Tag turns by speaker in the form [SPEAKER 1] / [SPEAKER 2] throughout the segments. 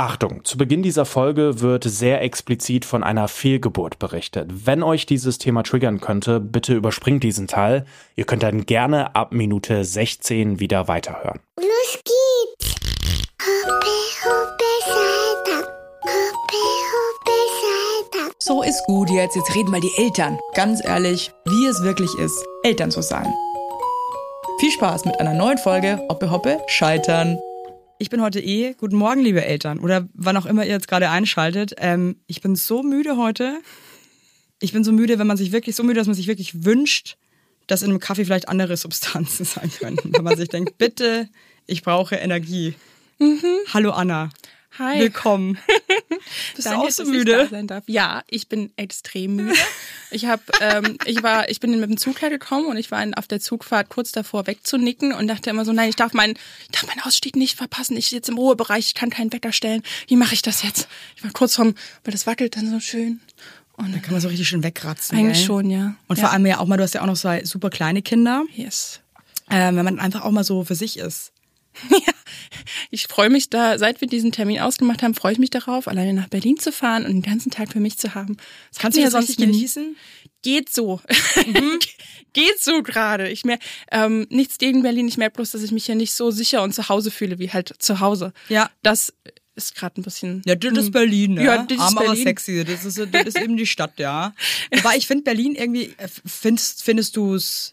[SPEAKER 1] Achtung, zu Beginn dieser Folge wird sehr explizit von einer Fehlgeburt berichtet. Wenn euch dieses Thema triggern könnte, bitte überspringt diesen Teil. Ihr könnt dann gerne ab Minute 16 wieder weiterhören.
[SPEAKER 2] Los geht's! Hoppe, hoppe, Salta. Hoppe, hoppe, Salta.
[SPEAKER 3] So ist gut jetzt. Jetzt reden mal die Eltern. Ganz ehrlich, wie es wirklich ist, Eltern zu sein. Viel Spaß mit einer neuen Folge Hoppe Hoppe Scheitern. Ich bin heute eh. Guten Morgen, liebe Eltern. Oder wann auch immer ihr jetzt gerade einschaltet. Ähm, ich bin so müde heute. Ich bin so müde, wenn man sich wirklich so müde, dass man sich wirklich wünscht, dass in einem Kaffee vielleicht andere Substanzen sein könnten. wenn man sich denkt, bitte, ich brauche Energie. Hallo Anna.
[SPEAKER 4] Hi.
[SPEAKER 3] Willkommen. Bist
[SPEAKER 4] Danke,
[SPEAKER 3] du auch so
[SPEAKER 4] ich
[SPEAKER 3] müde?
[SPEAKER 4] darf. Ja, ich bin extrem müde. Ich habe, ähm, ich war, ich bin mit dem Zug hergekommen und ich war auf der Zugfahrt kurz davor wegzunicken und dachte immer so, nein, ich darf meinen, ich darf meinen Ausstieg nicht verpassen. Ich sitze im Ruhebereich, ich kann keinen Wecker stellen. Wie mache ich das jetzt? Ich war kurz vom, weil das wackelt dann so schön. Und
[SPEAKER 3] Da kann man so richtig schön wegkratzen.
[SPEAKER 4] eigentlich
[SPEAKER 3] gell?
[SPEAKER 4] schon, ja.
[SPEAKER 3] Und
[SPEAKER 4] ja.
[SPEAKER 3] vor allem ja auch mal, du hast ja auch noch so super kleine Kinder,
[SPEAKER 4] Yes.
[SPEAKER 3] ähm, wenn man einfach auch mal so für sich ist.
[SPEAKER 4] Ja, ich freue mich da, seit wir diesen Termin ausgemacht haben, freue ich mich darauf, alleine nach Berlin zu fahren und den ganzen Tag für mich zu haben. Das
[SPEAKER 3] Kannst du das richtig
[SPEAKER 4] nicht.
[SPEAKER 3] genießen?
[SPEAKER 4] Geht so. Geht so gerade. Ich mer ähm, nichts gegen Berlin. Ich merke bloß, dass ich mich hier nicht so sicher und zu Hause fühle wie halt zu Hause.
[SPEAKER 3] Ja.
[SPEAKER 4] Das ist gerade ein bisschen.
[SPEAKER 3] Ja, das ist Berlin, ne?
[SPEAKER 4] Ja, das ist
[SPEAKER 3] Arm, aber
[SPEAKER 4] Berlin.
[SPEAKER 3] sexy. Das ist, das ist eben die Stadt, ja. Wobei ich finde Berlin irgendwie, äh, findest, findest du es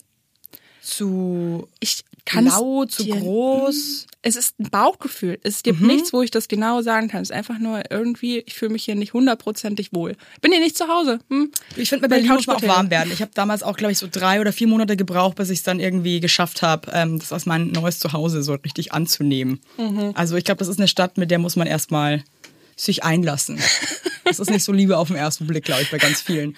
[SPEAKER 3] zu
[SPEAKER 4] Ich kann
[SPEAKER 3] laut, zu groß?
[SPEAKER 4] Es ist ein Bauchgefühl. Es gibt nichts, wo ich das genau sagen kann. Es ist einfach nur irgendwie, ich fühle mich hier nicht hundertprozentig wohl. Bin hier nicht zu Hause. Hm?
[SPEAKER 3] Ich finde, bei Berlin muss man auch warm werden. Ich habe damals auch, glaube ich, so drei oder vier Monate gebraucht, bis ich es dann irgendwie geschafft habe, ähm, das als mein neues Zuhause so richtig anzunehmen. Also ich glaube, das ist eine Stadt, mit der muss man erstmal sich einlassen. Das ist nicht so Liebe auf den ersten Blick, glaube ich, bei ganz vielen.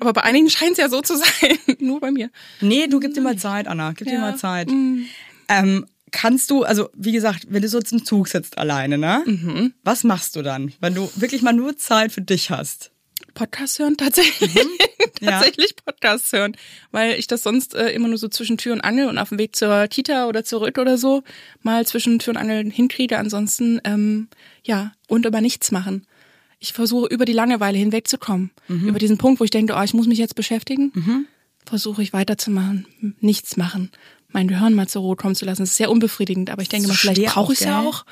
[SPEAKER 4] Aber bei einigen scheint es ja so zu sein. Nur bei mir.
[SPEAKER 3] Nee, du gib dir mal Zeit, Anna. Gib dir
[SPEAKER 4] Ja.
[SPEAKER 3] mal Zeit. Ähm, kannst du, also wie gesagt, wenn du so zum Zug sitzt alleine, ne? Was machst du dann, wenn du wirklich mal nur Zeit für dich hast?
[SPEAKER 4] Podcast hören tatsächlich.
[SPEAKER 3] Ja.
[SPEAKER 4] tatsächlich Podcast hören. Weil ich das sonst äh, immer nur so zwischen Tür und Angel und auf dem Weg zur Kita oder zurück oder so mal zwischen Tür und Angel hinkriege. Ansonsten, ähm, ja, und über nichts machen. Ich versuche über die Langeweile hinwegzukommen. Über diesen Punkt, wo ich denke, oh, ich muss mich jetzt beschäftigen, versuche ich weiterzumachen. Nichts machen. Mein Gehirn mal zur Ruhe kommen zu lassen. Das ist sehr unbefriedigend, aber ich denke
[SPEAKER 3] so
[SPEAKER 4] mal, vielleicht brauche
[SPEAKER 3] auch,
[SPEAKER 4] ich es ja auch.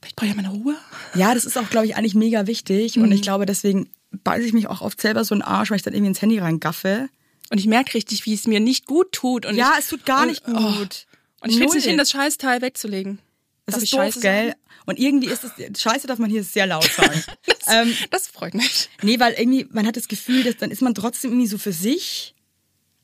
[SPEAKER 4] Vielleicht brauche ich ja meine Ruhe.
[SPEAKER 3] Ja, das ist auch, glaube ich, eigentlich mega wichtig. Und
[SPEAKER 4] Mhm.
[SPEAKER 3] ich glaube, deswegen beiße ich mich auch oft selber so einen Arsch, weil ich dann irgendwie ins Handy reingaffe.
[SPEAKER 4] Und ich merke richtig, wie es mir nicht gut tut. Und
[SPEAKER 3] Ja,
[SPEAKER 4] ich,
[SPEAKER 3] es tut gar
[SPEAKER 4] und,
[SPEAKER 3] nicht gut.
[SPEAKER 4] Oh, und ich krieg's nicht
[SPEAKER 3] Null.
[SPEAKER 4] hin, das Scheißteil wegzulegen.
[SPEAKER 3] Das
[SPEAKER 4] Darf
[SPEAKER 3] ist doof, gell? Und irgendwie ist es, Scheiße darf man hier sehr laut sagen. ähm,
[SPEAKER 4] Das freut mich.
[SPEAKER 3] nee, weil irgendwie, man hat das Gefühl, dass dann ist man trotzdem irgendwie so für sich.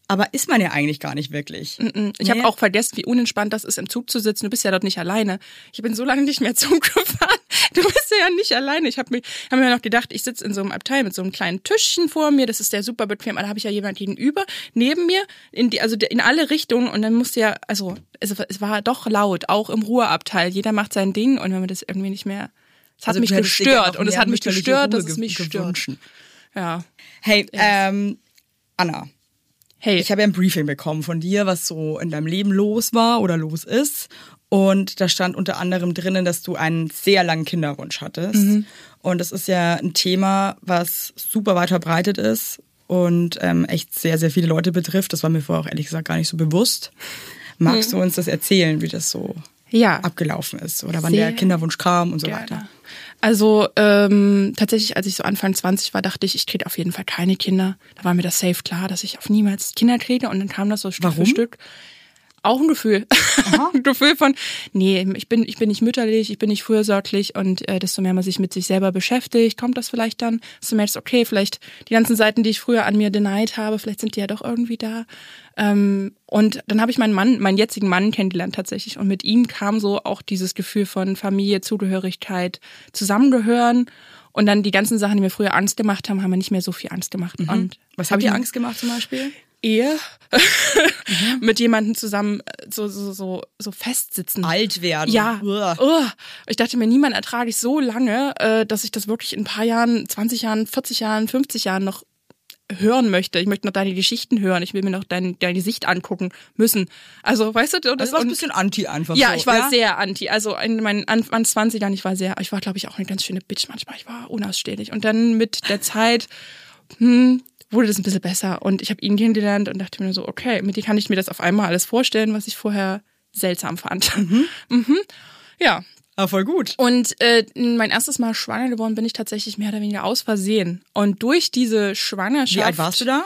[SPEAKER 3] Aber ist man ja eigentlich gar nicht wirklich.
[SPEAKER 4] Ich habe auch vergessen, wie unentspannt das ist, im Zug zu sitzen. Du bist ja dort nicht alleine. Ich bin so lange nicht mehr Zug gefahren. Du bist ja nicht alleine. Ich habe mir, hab mir noch gedacht, ich sitze in so einem Abteil mit so einem kleinen Tischchen vor mir. Das ist der super bequem. Da habe ich ja jemand gegenüber, neben mir, in die, also in alle Richtungen. Und dann musste ja, also es, es war doch laut, auch im Ruheabteil. Jeder macht sein Ding. Und wenn man das irgendwie nicht mehr, es hat
[SPEAKER 3] Also
[SPEAKER 4] mich gestört. Und es hat mich gestört, dass es mich
[SPEAKER 3] ge-
[SPEAKER 4] stört. Ja.
[SPEAKER 3] Hey, ähm, Anna,
[SPEAKER 4] Hey.
[SPEAKER 3] ich habe ja ein Briefing bekommen von dir, was so in deinem Leben los war oder los ist. Und da stand unter anderem drinnen, dass du einen sehr langen Kinderwunsch hattest.
[SPEAKER 4] Mhm.
[SPEAKER 3] Und das ist ja ein Thema, was super weit verbreitet ist und ähm, echt sehr, sehr viele Leute betrifft. Das war mir vorher auch ehrlich gesagt gar nicht so bewusst. Magst
[SPEAKER 4] Mhm.
[SPEAKER 3] du uns das erzählen, wie das so
[SPEAKER 4] ja.
[SPEAKER 3] abgelaufen ist oder wann
[SPEAKER 4] Sehr
[SPEAKER 3] der Kinderwunsch kam und so
[SPEAKER 4] Gerne.
[SPEAKER 3] weiter?
[SPEAKER 4] Also ähm, tatsächlich, als ich so Anfang 20 war, dachte ich, ich kriege auf jeden Fall keine Kinder. Da war mir das safe klar, dass ich auf niemals Kinder kriege. Und dann kam das so Stück
[SPEAKER 3] Warum?
[SPEAKER 4] für Stück. Auch ein Gefühl. ein Gefühl von, nee, ich bin, ich bin nicht mütterlich, ich bin nicht fürsorglich und äh, desto mehr man sich mit sich selber beschäftigt, kommt das vielleicht dann, desto mehr ist okay, vielleicht die ganzen Seiten, die ich früher an mir denied habe, vielleicht sind die ja doch irgendwie da. Ähm, und dann habe ich meinen Mann, meinen jetzigen Mann kennengelernt tatsächlich und mit ihm kam so auch dieses Gefühl von Familie, Zugehörigkeit, Zusammengehören und dann die ganzen Sachen, die mir früher Angst gemacht haben, haben mir nicht mehr so viel Angst gemacht. Und
[SPEAKER 3] Mhm. Was
[SPEAKER 4] hab
[SPEAKER 3] hat dir
[SPEAKER 4] ich-
[SPEAKER 3] Angst gemacht zum Beispiel?
[SPEAKER 4] Ehe mit jemandem zusammen äh, so so so so festsitzen.
[SPEAKER 3] Alt werden.
[SPEAKER 4] Ja.
[SPEAKER 3] Uah.
[SPEAKER 4] Ich dachte mir, niemand ertrage ich so lange, äh, dass ich das wirklich in ein paar Jahren, 20 Jahren, 40 Jahren, 50 Jahren noch hören möchte. Ich möchte noch deine Geschichten hören. Ich will mir noch dein, dein Gesicht angucken müssen. Also, weißt du, das
[SPEAKER 5] war ein bisschen anti einfach
[SPEAKER 4] ja,
[SPEAKER 5] so.
[SPEAKER 4] ich war sehr anti. Also in meinen Anfang 20 Jahren, ich war sehr, ich war, glaube ich, auch eine ganz schöne Bitch manchmal. Ich war unausstehlich. Und dann mit der Zeit hm, wurde das ein bisschen besser. Und ich habe ihn kennengelernt und dachte mir so, okay, mit dir kann ich mir das auf einmal alles vorstellen, was ich vorher seltsam fand. Mhm. Ja.
[SPEAKER 5] Ah, voll gut.
[SPEAKER 4] Und äh, mein erstes Mal schwanger geworden bin ich tatsächlich mehr oder weniger aus Versehen. Und durch diese Schwangerschaft.
[SPEAKER 5] Wie alt warst du da?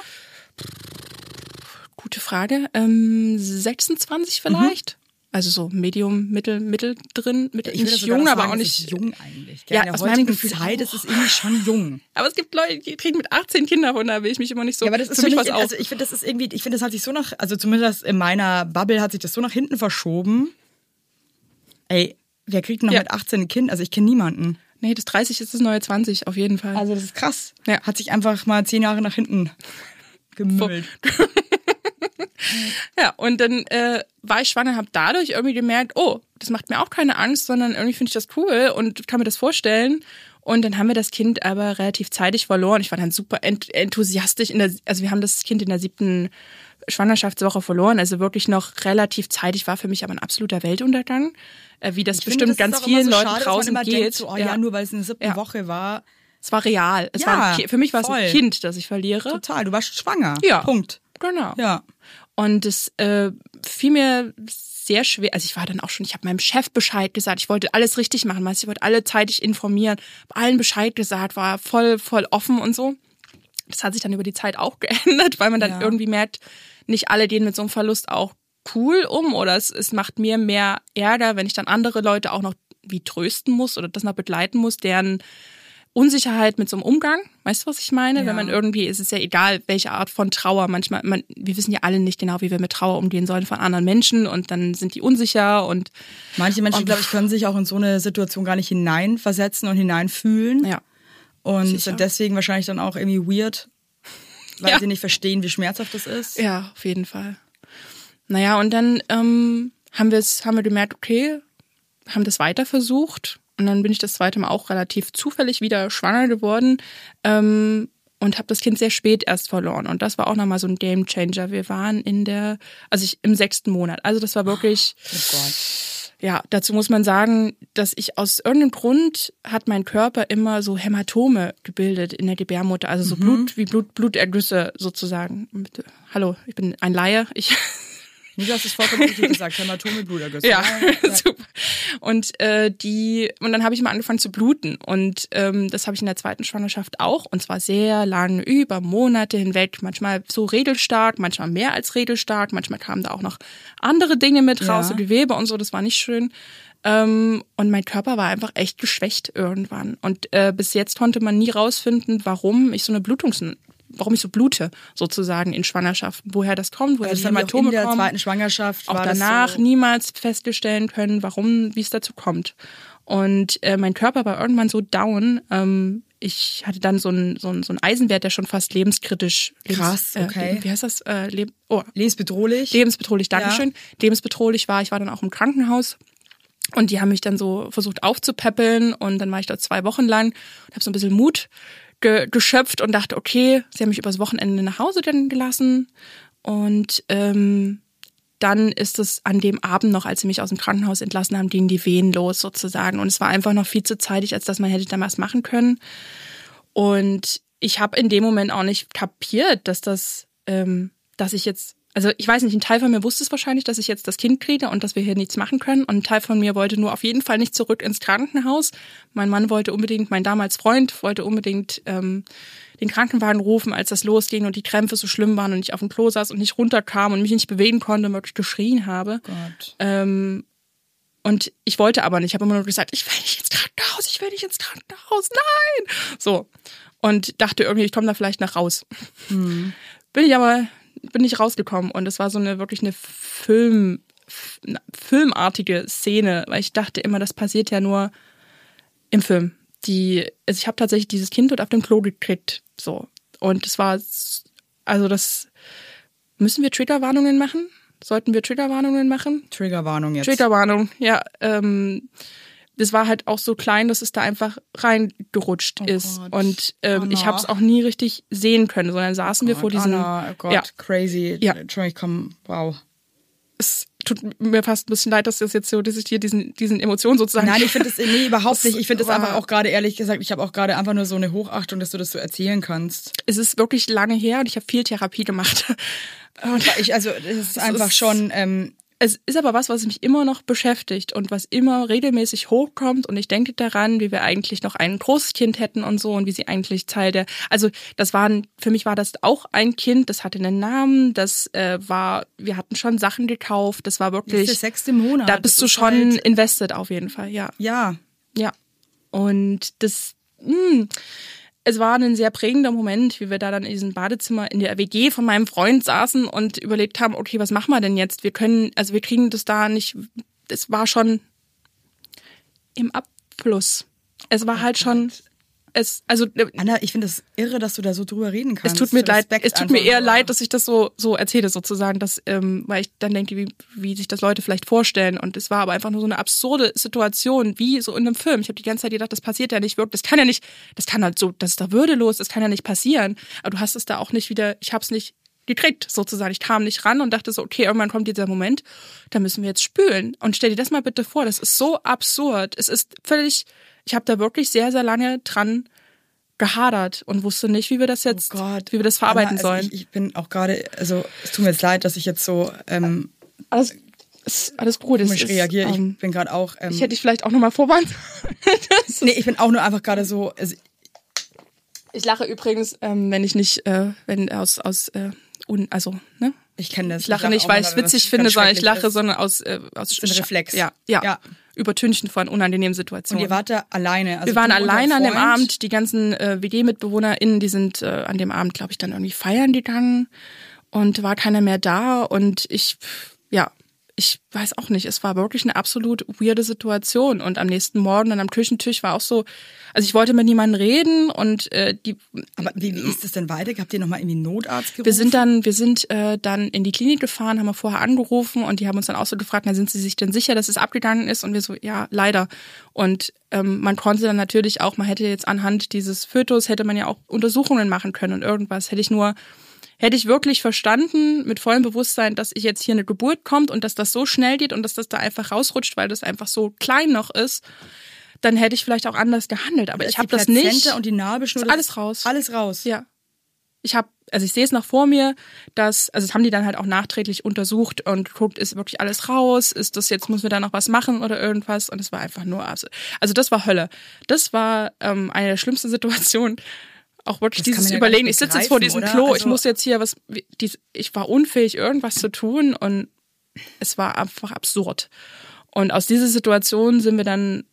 [SPEAKER 4] Gute Frage. Ähm, 26 vielleicht? Also so Medium, Mittel, Mittel drin. Mittel,
[SPEAKER 5] würde
[SPEAKER 4] nicht jung, aber
[SPEAKER 5] sagen,
[SPEAKER 4] auch nicht.
[SPEAKER 5] jung eigentlich.
[SPEAKER 4] Ja,
[SPEAKER 5] Ja, in der
[SPEAKER 4] aus meinem
[SPEAKER 5] heutigen
[SPEAKER 4] Gefühl
[SPEAKER 5] Zeit
[SPEAKER 4] auch.
[SPEAKER 5] ist es irgendwie schon jung.
[SPEAKER 4] Aber es gibt Leute, die kriegen mit 18 Kinder da will ich mich immer nicht so.
[SPEAKER 5] Ja, aber das ist
[SPEAKER 4] für mich was auf.
[SPEAKER 5] also ich finde, das ist irgendwie, ich finde, das hat sich so nach, also zumindest in meiner Bubble hat sich das so nach hinten verschoben. Ey, wer kriegt noch
[SPEAKER 4] Ja.
[SPEAKER 5] mit 18 ein Kind? Also ich kenne niemanden.
[SPEAKER 4] nee, das 30 ist das neue 20, auf jeden Fall.
[SPEAKER 5] Also das ist krass.
[SPEAKER 4] Ja.
[SPEAKER 5] Hat sich einfach mal zehn Jahre nach hinten gemüllt.
[SPEAKER 4] Ja, und dann äh, war ich schwanger, habe dadurch irgendwie gemerkt, oh, das macht mir auch keine Angst, sondern irgendwie finde ich das cool und kann mir das vorstellen. Und dann haben wir das Kind aber relativ zeitig verloren. Ich war dann super ent enthusiastisch in der, also wir haben das Kind in der siebten Schwangerschaftswoche verloren, also wirklich noch relativ zeitig, war für mich aber ein absoluter Weltuntergang, äh, wie das
[SPEAKER 5] Ich finde,
[SPEAKER 4] bestimmt
[SPEAKER 5] das ist
[SPEAKER 4] ganz vielen
[SPEAKER 5] so
[SPEAKER 4] Leuten
[SPEAKER 5] schade,
[SPEAKER 4] draußen geht.
[SPEAKER 5] Denkt, so, oh ja. nur weil es in der siebten
[SPEAKER 4] Ja.
[SPEAKER 5] Woche war.
[SPEAKER 4] Es war real. Es
[SPEAKER 5] Ja,
[SPEAKER 4] war für mich war es
[SPEAKER 5] voll.
[SPEAKER 4] ein Kind, das ich verliere.
[SPEAKER 5] Total, du warst schwanger.
[SPEAKER 4] Ja.
[SPEAKER 5] Punkt.
[SPEAKER 4] Genau.
[SPEAKER 5] Ja.
[SPEAKER 4] Und es äh, fiel mir sehr schwer. Also ich war dann auch schon, ich habe meinem Chef Bescheid gesagt. Ich wollte alles richtig machen, weißt ich wollte alle zeitig informieren, hab allen Bescheid gesagt, war voll, voll offen und so. Das hat sich dann über die Zeit auch geändert, weil man dann
[SPEAKER 5] Ja.
[SPEAKER 4] irgendwie merkt, nicht alle gehen mit so einem Verlust auch cool um oder es, es macht mir mehr Ärger, wenn ich dann andere Leute auch noch wie trösten muss oder das noch begleiten muss, deren Unsicherheit mit so einem Umgang. Weißt du, was ich meine?
[SPEAKER 5] Ja.
[SPEAKER 4] Wenn man irgendwie, es ist ja egal, welche Art von Trauer. Manchmal, man, wir wissen ja alle nicht genau, wie wir mit Trauer umgehen sollen von anderen Menschen und dann sind die unsicher und
[SPEAKER 5] Manche Menschen,
[SPEAKER 4] Und-
[SPEAKER 5] glaube ich, können sich auch in so eine Situation gar nicht hineinversetzen und hineinfühlen.
[SPEAKER 4] ja.
[SPEAKER 5] Und
[SPEAKER 4] Sicher.
[SPEAKER 5] deswegen wahrscheinlich dann auch irgendwie weird, weil
[SPEAKER 4] Ja.
[SPEAKER 5] sie nicht verstehen, wie schmerzhaft das ist.
[SPEAKER 4] Ja, auf jeden Fall. Naja, und dann ähm, haben wir es, haben wir gemerkt, okay, haben das weiter versucht. Und dann bin ich das zweite Mal auch relativ zufällig wieder schwanger geworden ähm, und habe das Kind sehr spät erst verloren. Und das war auch nochmal so ein Game Changer. Wir waren in der, also ich im sechsten Monat. Also das war wirklich.
[SPEAKER 5] Oh Gott.
[SPEAKER 4] Ja, dazu muss man sagen, dass ich aus irgendeinem Grund hat mein Körper immer so Hämatome gebildet in der Gebärmutter, also so Blut wie Blut Blutergüsse sozusagen. Hallo, ich bin ein Laie. Ich
[SPEAKER 5] Du hast es vollkommen richtig gesagt. Hämatome, Blutergüsse.
[SPEAKER 4] ja, super. Und äh, die und dann habe ich mal angefangen zu bluten und ähm, das habe ich in der zweiten Schwangerschaft auch und zwar sehr lange über Monate hinweg, manchmal so regelstark, manchmal mehr als regelstark, manchmal kamen da auch noch andere Dinge mit raus,
[SPEAKER 5] Ja.
[SPEAKER 4] so Gewebe und so, das war nicht schön. Ähm, und mein Körper war einfach echt geschwächt irgendwann. Und äh, bis jetzt konnte man nie rausfinden, warum ich so eine Blutungs warum ich so blute, sozusagen in Schwangerschaften, woher das kommt, woher
[SPEAKER 5] Also das
[SPEAKER 4] Hämatome
[SPEAKER 5] in der
[SPEAKER 4] kommen
[SPEAKER 5] zweiten Schwangerschaft
[SPEAKER 4] auch danach
[SPEAKER 5] so,
[SPEAKER 4] niemals feststellen können, warum, wie es dazu kommt. Und äh, mein Körper war irgendwann so down. Ähm, ich hatte dann so einen so einen- so einen Eisenwert, der schon fast lebenskritisch. Lebens,
[SPEAKER 5] Krass, okay.
[SPEAKER 4] Äh, wie heißt das? Äh, Leb oh,
[SPEAKER 5] lebensbedrohlich.
[SPEAKER 4] lebensbedrohlich, Dankeschön. Lebensbedrohlich war. Ich war dann auch im Krankenhaus. Und die haben mich dann so versucht aufzupäppeln und dann war ich dort zwei Wochen lang und habe so ein bisschen Mut ge geschöpft und dachte, okay, sie haben mich übers Wochenende nach Hause dann gelassen und ähm, dann ist es an dem Abend noch, als sie mich aus dem Krankenhaus entlassen haben, gingen die Wehen los sozusagen und es war einfach noch viel zu zeitig, als dass man hätte damals machen können. Und ich habe in dem Moment auch nicht kapiert, dass das, ähm, dass ich jetzt, also ich weiß nicht, ein Teil von mir wusste es wahrscheinlich, dass ich jetzt das Kind kriege und dass wir hier nichts machen können. Und ein Teil von mir wollte nur auf jeden Fall nicht zurück ins Krankenhaus. Mein Mann wollte unbedingt, mein damals Freund wollte unbedingt ähm, den Krankenwagen rufen, als das losging und die Krämpfe so schlimm waren und ich auf dem Klo saß und nicht runterkam und mich nicht bewegen konnte und wirklich geschrien habe.
[SPEAKER 5] Gott.
[SPEAKER 4] Ähm, und ich wollte aber nicht. Ich habe immer nur gesagt, ich will nicht ins Krankenhaus, ich will nicht ins Krankenhaus, nein. So. Und dachte irgendwie, ich komme da vielleicht nach raus. Bin ich aber, bin nicht rausgekommen. Und es war so eine wirklich eine Film, filmartige Szene, weil ich dachte immer, das passiert ja nur im Film. Die, also ich habe tatsächlich dieses Kind dort auf dem Klo gekriegt. So. Und es war, also das, müssen wir Triggerwarnungen machen? Sollten wir Triggerwarnungen machen?
[SPEAKER 5] Triggerwarnung jetzt.
[SPEAKER 4] Triggerwarnung, ja. Ähm, das war halt auch so klein, dass es da einfach reingerutscht
[SPEAKER 5] Oh
[SPEAKER 4] ist.
[SPEAKER 5] Gott.
[SPEAKER 4] Und ähm, ich habe es auch nie richtig sehen können, sondern saßen wir vor diesem.
[SPEAKER 5] Anna, oh Gott,
[SPEAKER 4] Ja.
[SPEAKER 5] crazy.
[SPEAKER 4] Ja.
[SPEAKER 5] Entschuldigung, ich komm, wow.
[SPEAKER 4] Es tut mir fast ein bisschen leid, dass das jetzt so, dass ich hier diesen, diesen Emotionen sozusagen.
[SPEAKER 5] Nein, ich finde das nee, überhaupt nicht. Ich finde das
[SPEAKER 4] war-
[SPEAKER 5] einfach auch gerade ehrlich gesagt, ich habe auch gerade einfach nur so eine Hochachtung, dass du das so erzählen kannst.
[SPEAKER 4] es ist wirklich lange her und ich habe viel Therapie gemacht. Und
[SPEAKER 5] Ich, also, das ist
[SPEAKER 4] Es
[SPEAKER 5] einfach
[SPEAKER 4] ist-
[SPEAKER 5] schon, ähm,
[SPEAKER 4] es ist aber was, was mich immer noch beschäftigt und was immer regelmäßig hochkommt und ich denke daran, wie wir eigentlich noch ein Großkind hätten und so und wie sie eigentlich Teil der, also das waren, für mich war das auch ein Kind, das hatte einen Namen, das äh, war, wir hatten schon Sachen gekauft, das war
[SPEAKER 5] das ist
[SPEAKER 4] wirklich,
[SPEAKER 5] der sechste Monat.
[SPEAKER 4] da bist du schon
[SPEAKER 5] Halt,
[SPEAKER 4] invested auf jeden Fall, ja.
[SPEAKER 5] ja,
[SPEAKER 4] Ja. Und das, mh, es war ein sehr prägender Moment, wie wir da dann in diesem Badezimmer in der WG von meinem Freund saßen und überlegt haben, okay, was machen wir denn jetzt? Wir können, also wir kriegen das da nicht, es war schon im Abfluss. Es war halt schon, es, also
[SPEAKER 5] Anna, ich finde das irre, dass du da so drüber reden
[SPEAKER 4] es
[SPEAKER 5] kannst.
[SPEAKER 4] tut mir leid,
[SPEAKER 5] Respekt
[SPEAKER 4] es tut mir eher leid, dass ich das so so erzähle sozusagen, dass ähm, weil ich dann denke, wie, wie sich das Leute vielleicht vorstellen und es war aber einfach nur so eine absurde Situation, wie so in einem Film. Ich habe die ganze Zeit gedacht, das passiert ja nicht wirklich, das kann ja nicht, das kann halt so, das ist da würdelos, das kann ja nicht passieren. Aber du hast es da auch nicht wieder, ich habe es nicht gekriegt sozusagen. Ich kam nicht ran und dachte so, okay, irgendwann kommt dieser Moment, da müssen wir jetzt spülen. Und stell dir das mal bitte vor, das ist so absurd. Es ist völlig, ich habe da wirklich sehr, sehr lange dran gehadert und wusste nicht, wie wir das jetzt,
[SPEAKER 5] Oh
[SPEAKER 4] wie wir das verarbeiten
[SPEAKER 5] Anna, also
[SPEAKER 4] sollen.
[SPEAKER 5] Ich, ich bin auch gerade, also es tut mir jetzt leid, dass ich jetzt so ähm,
[SPEAKER 4] alles, ist alles gut.
[SPEAKER 5] Komisch
[SPEAKER 4] ist,
[SPEAKER 5] reagiere.
[SPEAKER 4] ähm,
[SPEAKER 5] ich bin gerade auch. Ähm,
[SPEAKER 4] ich hätte dich vielleicht auch nochmal vorwarnen.
[SPEAKER 5] Nee, ich bin auch nur einfach gerade so. Also,
[SPEAKER 4] ich lache übrigens, ähm, wenn ich nicht, äh, wenn aus, aus, äh, un, also, ne?
[SPEAKER 5] ich kenne das.
[SPEAKER 4] Ich lache
[SPEAKER 5] auch
[SPEAKER 4] nicht, weil ich es witzig finde, sondern ich lache,
[SPEAKER 5] ist.
[SPEAKER 4] sondern aus, äh, aus
[SPEAKER 5] ist ein Reflex.
[SPEAKER 4] Ja, ja,
[SPEAKER 5] Ja.
[SPEAKER 4] Übertünchen von unangenehmen
[SPEAKER 5] Und
[SPEAKER 4] Situationen.
[SPEAKER 5] ihr wart da alleine. Also
[SPEAKER 4] wir waren
[SPEAKER 5] und
[SPEAKER 4] alleine an dem. Abend. Die ganzen äh, WG-MitbewohnerInnen, die sind äh, an dem Abend, glaube ich, dann irgendwie feiern gegangen und war keiner mehr da. Und ich, ja, ich weiß auch nicht. Es war wirklich eine absolut weirde Situation. Und am nächsten Morgen dann am Küchentisch war auch so, also ich wollte mit niemandem reden und äh, die
[SPEAKER 5] Aber wie, wie ist das denn weiter? Habt ihr nochmal irgendwie einen Notarzt gerufen?
[SPEAKER 4] wir sind dann, wir sind äh, dann in die Klinik gefahren, haben wir vorher angerufen und die haben uns dann auch so gefragt, na, sind Sie sich denn sicher, dass es abgegangen ist? Und wir so, ja, leider. Und ähm, man konnte dann natürlich auch, man hätte jetzt anhand dieses Fötus, hätte man ja auch Untersuchungen machen können und irgendwas. Hätte ich nur, hätte ich wirklich verstanden, mit vollem Bewusstsein, dass ich jetzt hier eine Geburt kommt und dass das so schnell geht und dass das da einfach rausrutscht, weil das einfach so klein noch ist, dann hätte ich vielleicht auch anders gehandelt. Aber ich habe das nicht.
[SPEAKER 5] und die Nabelschnur.
[SPEAKER 4] Alles raus.
[SPEAKER 5] Alles raus.
[SPEAKER 4] Ja. Ich habe, also ich sehe es noch vor mir, dass, also das haben die dann halt auch nachträglich untersucht und geguckt, ist wirklich alles raus, ist das jetzt, müssen wir da noch was machen oder irgendwas? Und es war einfach nur, also, also das war Hölle. Das war ähm, eine der schlimmsten Situationen. Auch wirklich
[SPEAKER 5] Das
[SPEAKER 4] dieses
[SPEAKER 5] ja
[SPEAKER 4] Überlegen, ich sitze jetzt vor diesem
[SPEAKER 5] oder?
[SPEAKER 4] Klo, ich
[SPEAKER 5] Also-
[SPEAKER 4] muss jetzt hier was, ich war unfähig, irgendwas zu tun und es war einfach absurd. Und aus dieser Situation sind wir dann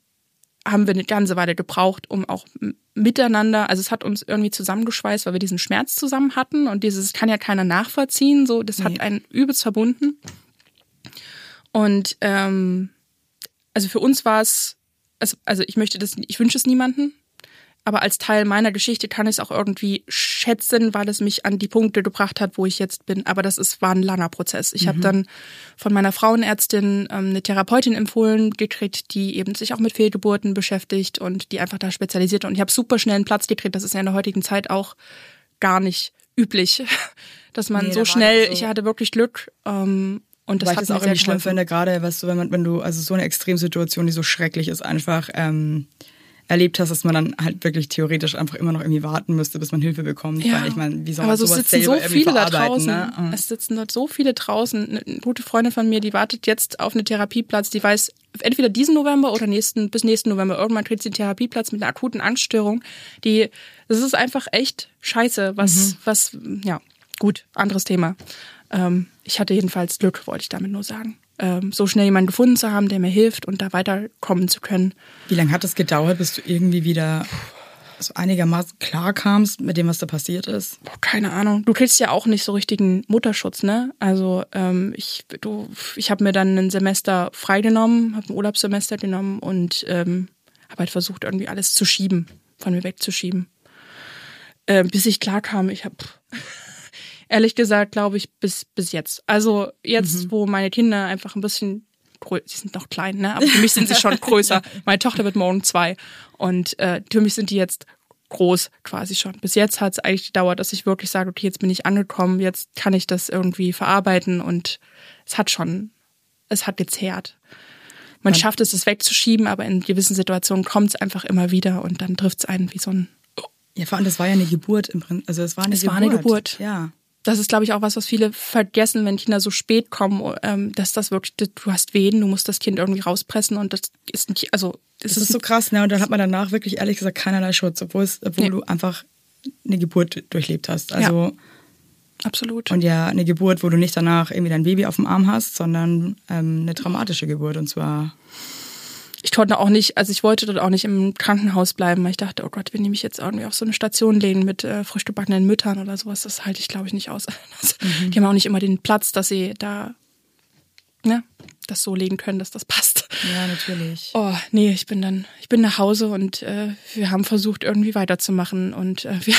[SPEAKER 4] haben wir eine ganze Weile gebraucht, um auch miteinander, also es hat uns irgendwie zusammengeschweißt, weil wir diesen Schmerz zusammen hatten und dieses kann ja keiner nachvollziehen, so das
[SPEAKER 5] Nee.
[SPEAKER 4] hat einen übelst verbunden. Und ähm, also für uns war es, also, also ich möchte das, ich wünsche es niemanden, aber als Teil meiner Geschichte kann ich es auch irgendwie schätzen, weil es mich an die Punkte gebracht hat, wo ich jetzt bin. Aber das ist, war ein langer Prozess. Ich habe dann von meiner Frauenärztin ähm, eine Therapeutin empfohlen gekriegt, die eben sich auch mit Fehlgeburten beschäftigt und die einfach da spezialisiert. Und ich habe super schnell einen Platz gekriegt. Das ist ja in der heutigen Zeit auch gar nicht üblich, dass man
[SPEAKER 5] Nee,
[SPEAKER 4] so schnell,
[SPEAKER 5] das so-
[SPEAKER 4] ich hatte wirklich Glück. Ähm, und das
[SPEAKER 5] Weil ich
[SPEAKER 4] hat
[SPEAKER 5] das
[SPEAKER 4] mir
[SPEAKER 5] auch
[SPEAKER 4] sehr
[SPEAKER 5] irgendwie schlimm finde, gerade, weißt du, wenn man, wenn du, also so eine Extremsituation, die so schrecklich ist, einfach ähm, erlebt hast, dass man dann halt wirklich theoretisch einfach immer noch irgendwie warten müsste, bis man Hilfe bekommt. Weil ich meine, wie soll
[SPEAKER 4] aber so sitzen so viele da draußen.
[SPEAKER 5] Ne?
[SPEAKER 4] Es sitzen dort so viele draußen. Eine eine gute Freundin von mir, die wartet jetzt auf einen Therapieplatz. Die weiß, entweder diesen November oder nächsten, bis nächsten November. Irgendwann kriegt sie einen Therapieplatz mit einer akuten Angststörung. Die, das ist einfach echt scheiße. Was,
[SPEAKER 5] Mhm.
[SPEAKER 4] was, ja, gut, anderes Thema. Ähm, ich hatte jedenfalls Glück, wollte ich damit nur sagen. Ähm, so schnell jemanden gefunden zu haben, der mir hilft und da weiterkommen zu können.
[SPEAKER 5] Wie lange hat es gedauert, bis du irgendwie wieder so einigermaßen klar kamst mit dem, was da passiert ist?
[SPEAKER 4] Boah, keine Ahnung. Du kriegst ja auch nicht so richtigen Mutterschutz, ne? Also ähm, ich, du, ich habe mir dann ein Semester freigenommen, habe ein Urlaubssemester genommen und ähm, habe halt versucht, irgendwie alles zu schieben, von mir wegzuschieben. Ähm, bis ich klar kam, ich habe ehrlich gesagt, glaube ich, bis bis jetzt. Also jetzt, wo meine Kinder einfach ein bisschen sie sind noch klein, ne? Aber für mich sind sie schon größer. Meine Tochter wird morgen zwei. Und äh, für mich sind die jetzt groß quasi schon. Bis jetzt hat es eigentlich gedauert, dass ich wirklich sage, okay, jetzt bin ich angekommen, jetzt kann ich das irgendwie verarbeiten und es hat schon, es hat gezehrt. Man schafft es, es wegzuschieben, aber in gewissen Situationen kommt es einfach immer wieder und dann trifft es einen wie so ein
[SPEAKER 5] Ja, vor allem, das war ja eine Geburt im Prinzip. Also es war eine
[SPEAKER 4] Es
[SPEAKER 5] Geburt.
[SPEAKER 4] war eine Geburt.
[SPEAKER 5] Ja.
[SPEAKER 4] Das ist, glaube ich, auch was, was viele vergessen, wenn Kinder so spät kommen, ähm, dass das wirklich, du hast Wehen, du musst das Kind irgendwie rauspressen und das ist nicht, also es
[SPEAKER 5] Das ist so krass, ne? Und dann hat man danach wirklich ehrlich gesagt keinerlei Schutz, obwohl, es, obwohl
[SPEAKER 4] Nee.
[SPEAKER 5] du einfach eine Geburt durchlebt hast. Also
[SPEAKER 4] absolut.
[SPEAKER 5] und ja, eine Geburt, wo du nicht danach irgendwie dein Baby auf dem Arm hast, sondern ähm, eine traumatische Geburt. Und zwar
[SPEAKER 4] ich konnte auch nicht, also ich wollte dort auch nicht im Krankenhaus bleiben, weil ich dachte, oh Gott, wenn die mich jetzt irgendwie auf so eine Station legen mit äh, frisch gebackenen Müttern oder sowas, das halte ich, glaube ich, nicht aus. Also, Die haben auch nicht immer den Platz, dass sie da ne, das so legen können, dass das passt.
[SPEAKER 5] ja natürlich.
[SPEAKER 4] Oh, nee, ich bin dann, ich bin nach Hause und äh, wir haben versucht, irgendwie weiterzumachen. Und äh, wir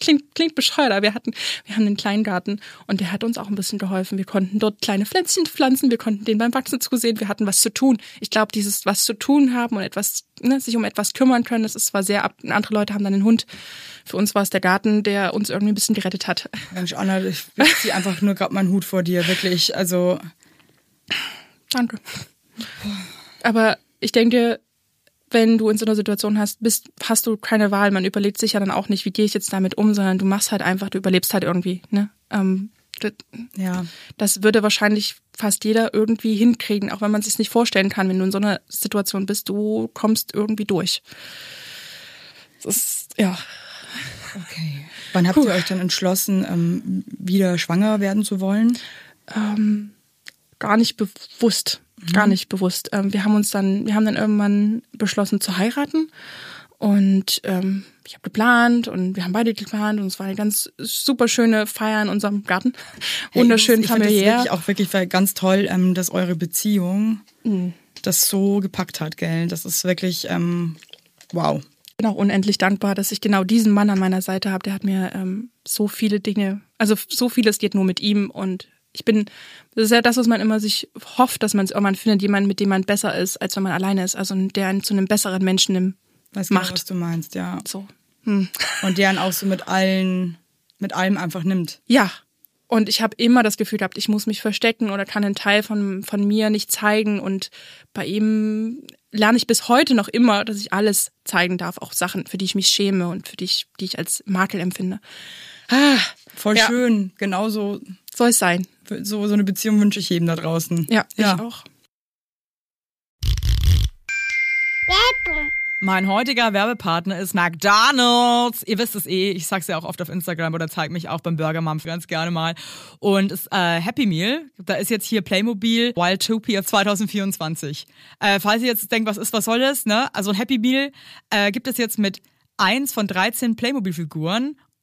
[SPEAKER 4] klingt, klingt bescheuert, aber wir hatten, wir haben einen Kleingarten und der hat uns auch ein bisschen geholfen. Wir konnten dort kleine Pflänzchen pflanzen, wir konnten denen beim Wachsen zusehen, wir hatten was zu tun. Ich glaube, dieses was zu tun haben und etwas, ne, sich um etwas kümmern können, das ist zwar sehr ab. Andere Leute haben dann den Hund. Für uns war es der Garten, der uns irgendwie ein bisschen gerettet hat.
[SPEAKER 5] Mensch, Anna, ich ziehe einfach nur gerade meinen Hut vor dir, wirklich. Also
[SPEAKER 4] Danke. Aber ich denke, wenn du in so einer Situation hast, bist, hast du keine Wahl. Man überlegt sich ja dann auch nicht, wie gehe ich jetzt damit um, sondern du machst halt einfach, du überlebst halt irgendwie. Ne? Ähm, das,
[SPEAKER 5] ja,
[SPEAKER 4] das würde wahrscheinlich fast jeder irgendwie hinkriegen, auch wenn man sich nicht vorstellen kann, wenn du in so einer Situation bist, du kommst irgendwie durch. Das ist, ja.
[SPEAKER 5] okay. Wann habt ihr euch dann entschlossen, ähm, wieder schwanger werden zu wollen?
[SPEAKER 4] ähm, gar nicht bewusst, gar nicht bewusst. Ähm, wir haben uns dann, wir haben dann irgendwann beschlossen zu heiraten und ähm, ich habe geplant und wir haben beide geplant und es war eine ganz super schöne Feier in unserem Garten, wunderschön
[SPEAKER 5] ich finde das
[SPEAKER 4] familiär.
[SPEAKER 5] wirklich auch wirklich ganz toll, ähm, dass eure Beziehung
[SPEAKER 4] Mhm.
[SPEAKER 5] das so gepackt hat, gell? Das ist wirklich ähm, wow.
[SPEAKER 4] Ich bin auch unendlich dankbar, dass ich genau diesen Mann an meiner Seite habe. Der hat mir ähm, so viele Dinge, also so vieles geht nur mit ihm und ich bin, das ist ja das, was man immer sich hofft, dass man es irgendwann findet, jemanden, mit dem man besser ist, als wenn man alleine ist. Also der einen zu einem besseren Menschen im,
[SPEAKER 5] Weiß genau,
[SPEAKER 4] Macht.
[SPEAKER 5] was du meinst, ja.
[SPEAKER 4] so. Hm.
[SPEAKER 5] Und deren auch so mit allen, mit allem einfach nimmt.
[SPEAKER 4] Ja. Und ich habe immer das Gefühl gehabt, ich muss mich verstecken oder kann einen Teil von, von mir nicht zeigen. Und bei ihm lerne ich bis heute noch immer, dass ich alles zeigen darf, auch Sachen, für die ich mich schäme und für die ich, die ich als Makel empfinde. Ah,
[SPEAKER 5] Voll
[SPEAKER 4] Ja.
[SPEAKER 5] schön. Genauso
[SPEAKER 4] soll es sein.
[SPEAKER 5] So, so eine Beziehung wünsche ich jedem da draußen.
[SPEAKER 4] Ja,
[SPEAKER 5] Ja.
[SPEAKER 4] ich auch.
[SPEAKER 3] Mein heutiger Werbepartner ist McDonald's. Ihr wisst es eh, ich sag's ja auch oft auf Instagram oder zeig mich auch beim Burger Mom ganz gerne mal. Und es äh, Happy Meal, da ist jetzt hier Playmobil Wildtopia 2024. Äh, falls ihr jetzt denkt, was ist, was soll das, ne? Also ein Happy Meal äh, gibt es jetzt mit eins von 13 Playmobil-Figuren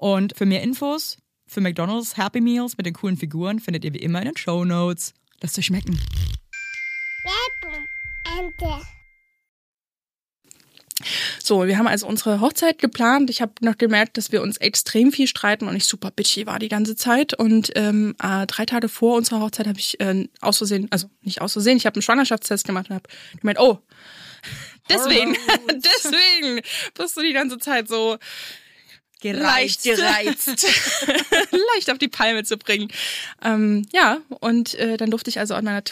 [SPEAKER 3] Und für mehr Infos für McDonald's Happy Meals mit den coolen Figuren findet ihr wie immer in den Show Notes. Lasst euch schmecken.
[SPEAKER 4] So, wir haben also unsere Hochzeit geplant. Ich habe noch gemerkt, dass wir uns extrem viel streiten und ich super bitchy war die ganze Zeit. Und ähm, äh, drei Tage vor unserer Hochzeit habe ich äh, aus Versehen, also nicht aus Versehen, ich habe einen Schwangerschaftstest gemacht und habe gemeint, oh, deswegen, deswegen bist du die ganze Zeit so leicht gereizt, leicht auf die Palme zu bringen. Ähm, ja, und äh, dann durfte ich also an meiner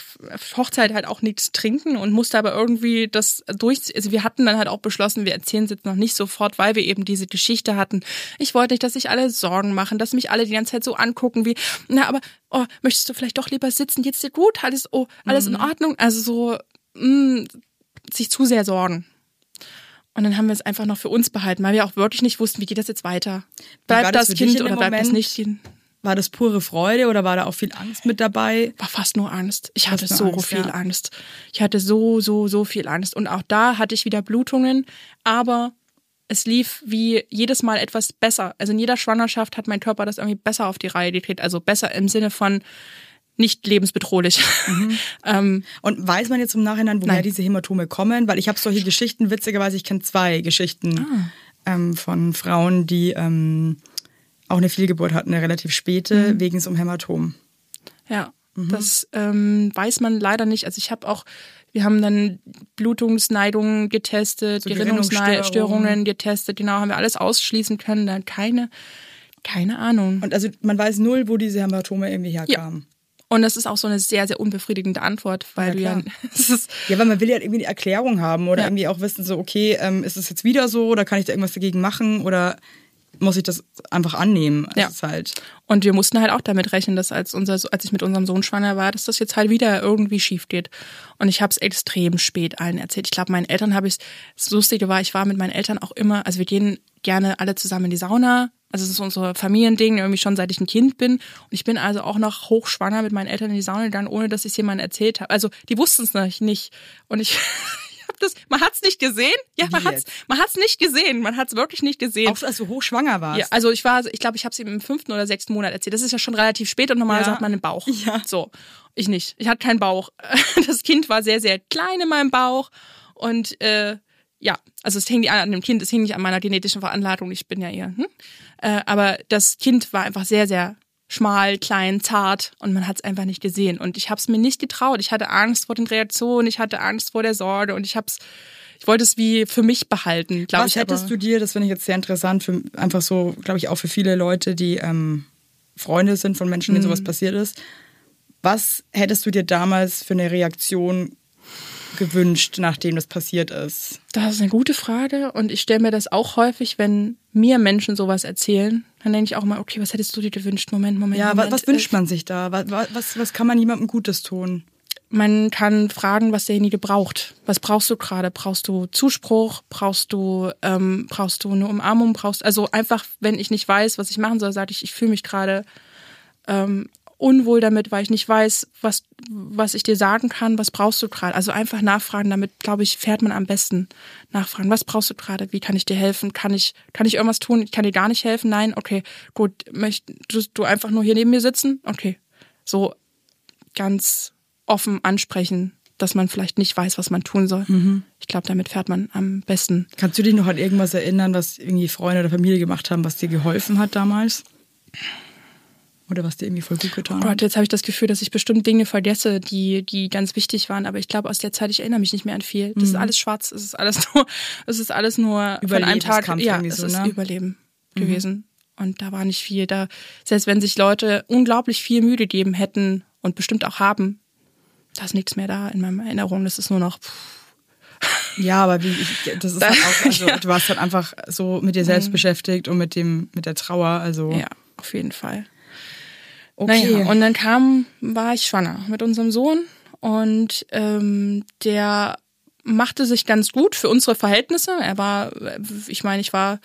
[SPEAKER 4] Hochzeit halt auch nichts trinken und musste aber irgendwie das durch. Also wir hatten dann halt auch beschlossen, wir erzählen es jetzt noch nicht sofort, weil wir eben diese Geschichte hatten. Ich wollte nicht, dass sich alle Sorgen machen, dass mich alle die ganze Zeit so angucken wie, na, aber oh, möchtest du vielleicht doch lieber sitzen? Geht's dir gut? Alles, oh, alles mhm. in Ordnung? Also so mh, sich zu sehr sorgen. Und dann haben wir es einfach noch für uns behalten, weil wir auch wirklich nicht wussten, wie geht das jetzt weiter. Bleibt das, das Kind oder bleibt das nicht?
[SPEAKER 3] War das pure Freude oder war da auch viel Angst mit dabei?
[SPEAKER 4] War fast nur Angst. Ich hatte so Angst, viel ja. Angst. Ich hatte so, so, so viel Angst. Und auch da hatte ich wieder Blutungen, aber es lief wie jedes Mal etwas besser. Also in jeder Schwangerschaft hat mein Körper das irgendwie besser auf die Reihe gekriegt. Also besser im Sinne von, nicht lebensbedrohlich. Mhm.
[SPEAKER 3] ähm, und weiß man jetzt im Nachhinein, woher nein. diese Hämatome kommen? Weil ich habe solche Geschichten, witzigerweise, ich kenne zwei Geschichten ah. ähm, von Frauen, die ähm, auch eine Fehlgeburt hatten, eine relativ späte, mhm. wegen so einem Hämatom.
[SPEAKER 4] Ja, mhm. das ähm, weiß man leider nicht. Also ich habe auch, wir haben dann Blutungsneidungen getestet, so Gerinnungsstörungen getestet, genau, haben wir alles ausschließen können, da keine keine Ahnung.
[SPEAKER 3] Und also man weiß null, wo diese Hämatome irgendwie herkamen. Ja.
[SPEAKER 4] Und das ist auch so eine sehr, sehr unbefriedigende Antwort, weil ja, du ja.
[SPEAKER 3] ja, weil man will ja irgendwie eine Erklärung haben oder ja. irgendwie auch wissen, so, okay, ähm, ist es jetzt wieder so oder kann ich da irgendwas dagegen machen oder muss ich das einfach annehmen.
[SPEAKER 4] Ja. Halt und wir mussten halt auch damit rechnen, dass als, unser, als ich mit unserem Sohn schwanger war, dass das jetzt halt wieder irgendwie schief geht. Und ich habe es extrem spät allen erzählt. Ich glaube, meinen Eltern habe ich das Lustige war, ich war mit meinen Eltern auch immer, also wir gehen gerne alle zusammen in die Sauna. Also es ist unser Familiending, irgendwie schon seit ich ein Kind bin. Und ich bin also auch noch hochschwanger mit meinen Eltern in die Sauna gegangen, ohne dass ich es jemandem erzählt habe. Also die wussten es nicht. Und ich das, man hat's nicht gesehen. Ja, man hat's, man hat's nicht gesehen. Man hat's wirklich nicht gesehen.
[SPEAKER 3] Auch als du hochschwanger warst.
[SPEAKER 4] Ja, also ich war, ich glaube, ich habe es ihm im fünften oder sechsten Monat erzählt. Das ist ja schon relativ spät und normalerweise ja. hat man einen Bauch. Ja. So. Ich nicht. Ich hatte keinen Bauch. Das Kind war sehr, sehr klein in meinem Bauch und äh, ja, also es hing nicht an dem Kind, es hing nicht an meiner genetischen Veranlagung. Ich bin ja eher. Hm? Äh, aber das Kind war einfach sehr, sehr schmal, klein, zart und man hat es einfach nicht gesehen. Und ich habe es mir nicht getraut. Ich hatte Angst vor den Reaktionen, ich hatte Angst vor der Sorge und ich habe es, ich wollte es wie für mich behalten, glaube ich.
[SPEAKER 3] Was hättest
[SPEAKER 4] aber.
[SPEAKER 3] du dir, das finde ich jetzt sehr interessant, für, einfach so, glaube ich, auch für viele Leute, die ähm, Freunde sind von Menschen, denen mhm. sowas passiert ist. Was hättest du dir damals für eine Reaktion gewünscht, nachdem das passiert ist?
[SPEAKER 4] Das ist eine gute Frage und ich stelle mir das auch häufig, wenn mir Menschen sowas erzählen, dann denke ich auch mal, okay, was hättest du dir gewünscht? Moment, Moment.
[SPEAKER 3] Ja,
[SPEAKER 4] Moment.
[SPEAKER 3] was, was wünscht man sich da? Was, was, was kann man jemandem Gutes tun?
[SPEAKER 4] Man kann fragen, was derjenige braucht. Was brauchst du gerade? Brauchst du Zuspruch? Brauchst du ähm, brauchst du eine Umarmung? Brauchst also einfach, wenn ich nicht weiß, was ich machen soll, sage ich, ich fühle mich gerade ähm, unwohl damit, weil ich nicht weiß, was, was ich dir sagen kann, was brauchst du gerade. Also einfach nachfragen, damit, glaube ich, fährt man am besten. Nachfragen, was brauchst du gerade, wie kann ich dir helfen? Kann ich, kann ich irgendwas tun? Ich kann dir gar nicht helfen? Nein, okay, gut. Möchtest du einfach nur hier neben mir sitzen? Okay. So ganz offen ansprechen, dass man vielleicht nicht weiß, was man tun soll. Mhm. Ich glaube, damit fährt man am besten.
[SPEAKER 3] Kannst du dich noch an irgendwas erinnern, was irgendwie Freunde oder Familie gemacht haben, was dir geholfen hat damals? Oder was dir irgendwie voll gut getan
[SPEAKER 4] oh Gott, jetzt habe ich das Gefühl, dass ich bestimmt Dinge vergesse, die, die ganz wichtig waren. Aber ich glaube, aus der Zeit, ich erinnere mich nicht mehr an viel. Das mhm. ist alles schwarz, es ist alles nur, es ist alles nur von einem Tag. Ja, es so, ist ne? Überleben mhm. gewesen. Und da war nicht viel. Da, selbst wenn sich Leute unglaublich viel Mühe gegeben hätten und bestimmt auch haben, da ist nichts mehr da in meiner Erinnerung. Das ist nur noch. Pff.
[SPEAKER 3] Ja, aber wie ich, das ist halt auch, also ja. du warst halt einfach so mit dir selbst mhm. beschäftigt und mit dem, mit der Trauer. Also
[SPEAKER 4] ja, auf jeden Fall. Okay. Naja, und dann kam, war ich schwanger mit unserem Sohn und ähm, der machte sich ganz gut für unsere Verhältnisse. Er war, ich meine, ich war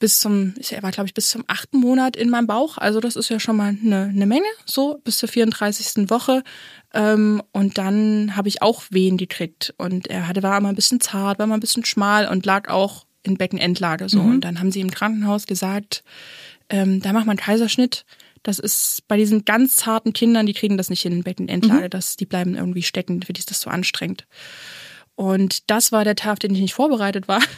[SPEAKER 4] bis zum, er war glaube ich bis zum achten Monat in meinem Bauch. Also das ist ja schon mal eine, eine Menge, so bis zur 34. Woche. Ähm, und dann habe ich auch Wehen gekriegt und er hatte war immer ein bisschen zart, war immer ein bisschen schmal und lag auch in Beckenendlage so. Mhm. Und dann haben sie im Krankenhaus gesagt, ähm, da macht man Kaiserschnitt. Das ist bei diesen ganz zarten Kindern, die kriegen das nicht in den Beckenendlage, mhm. das, die bleiben irgendwie stecken, für die ist das so anstrengend. Und das war der Tag, auf den ich nicht vorbereitet war.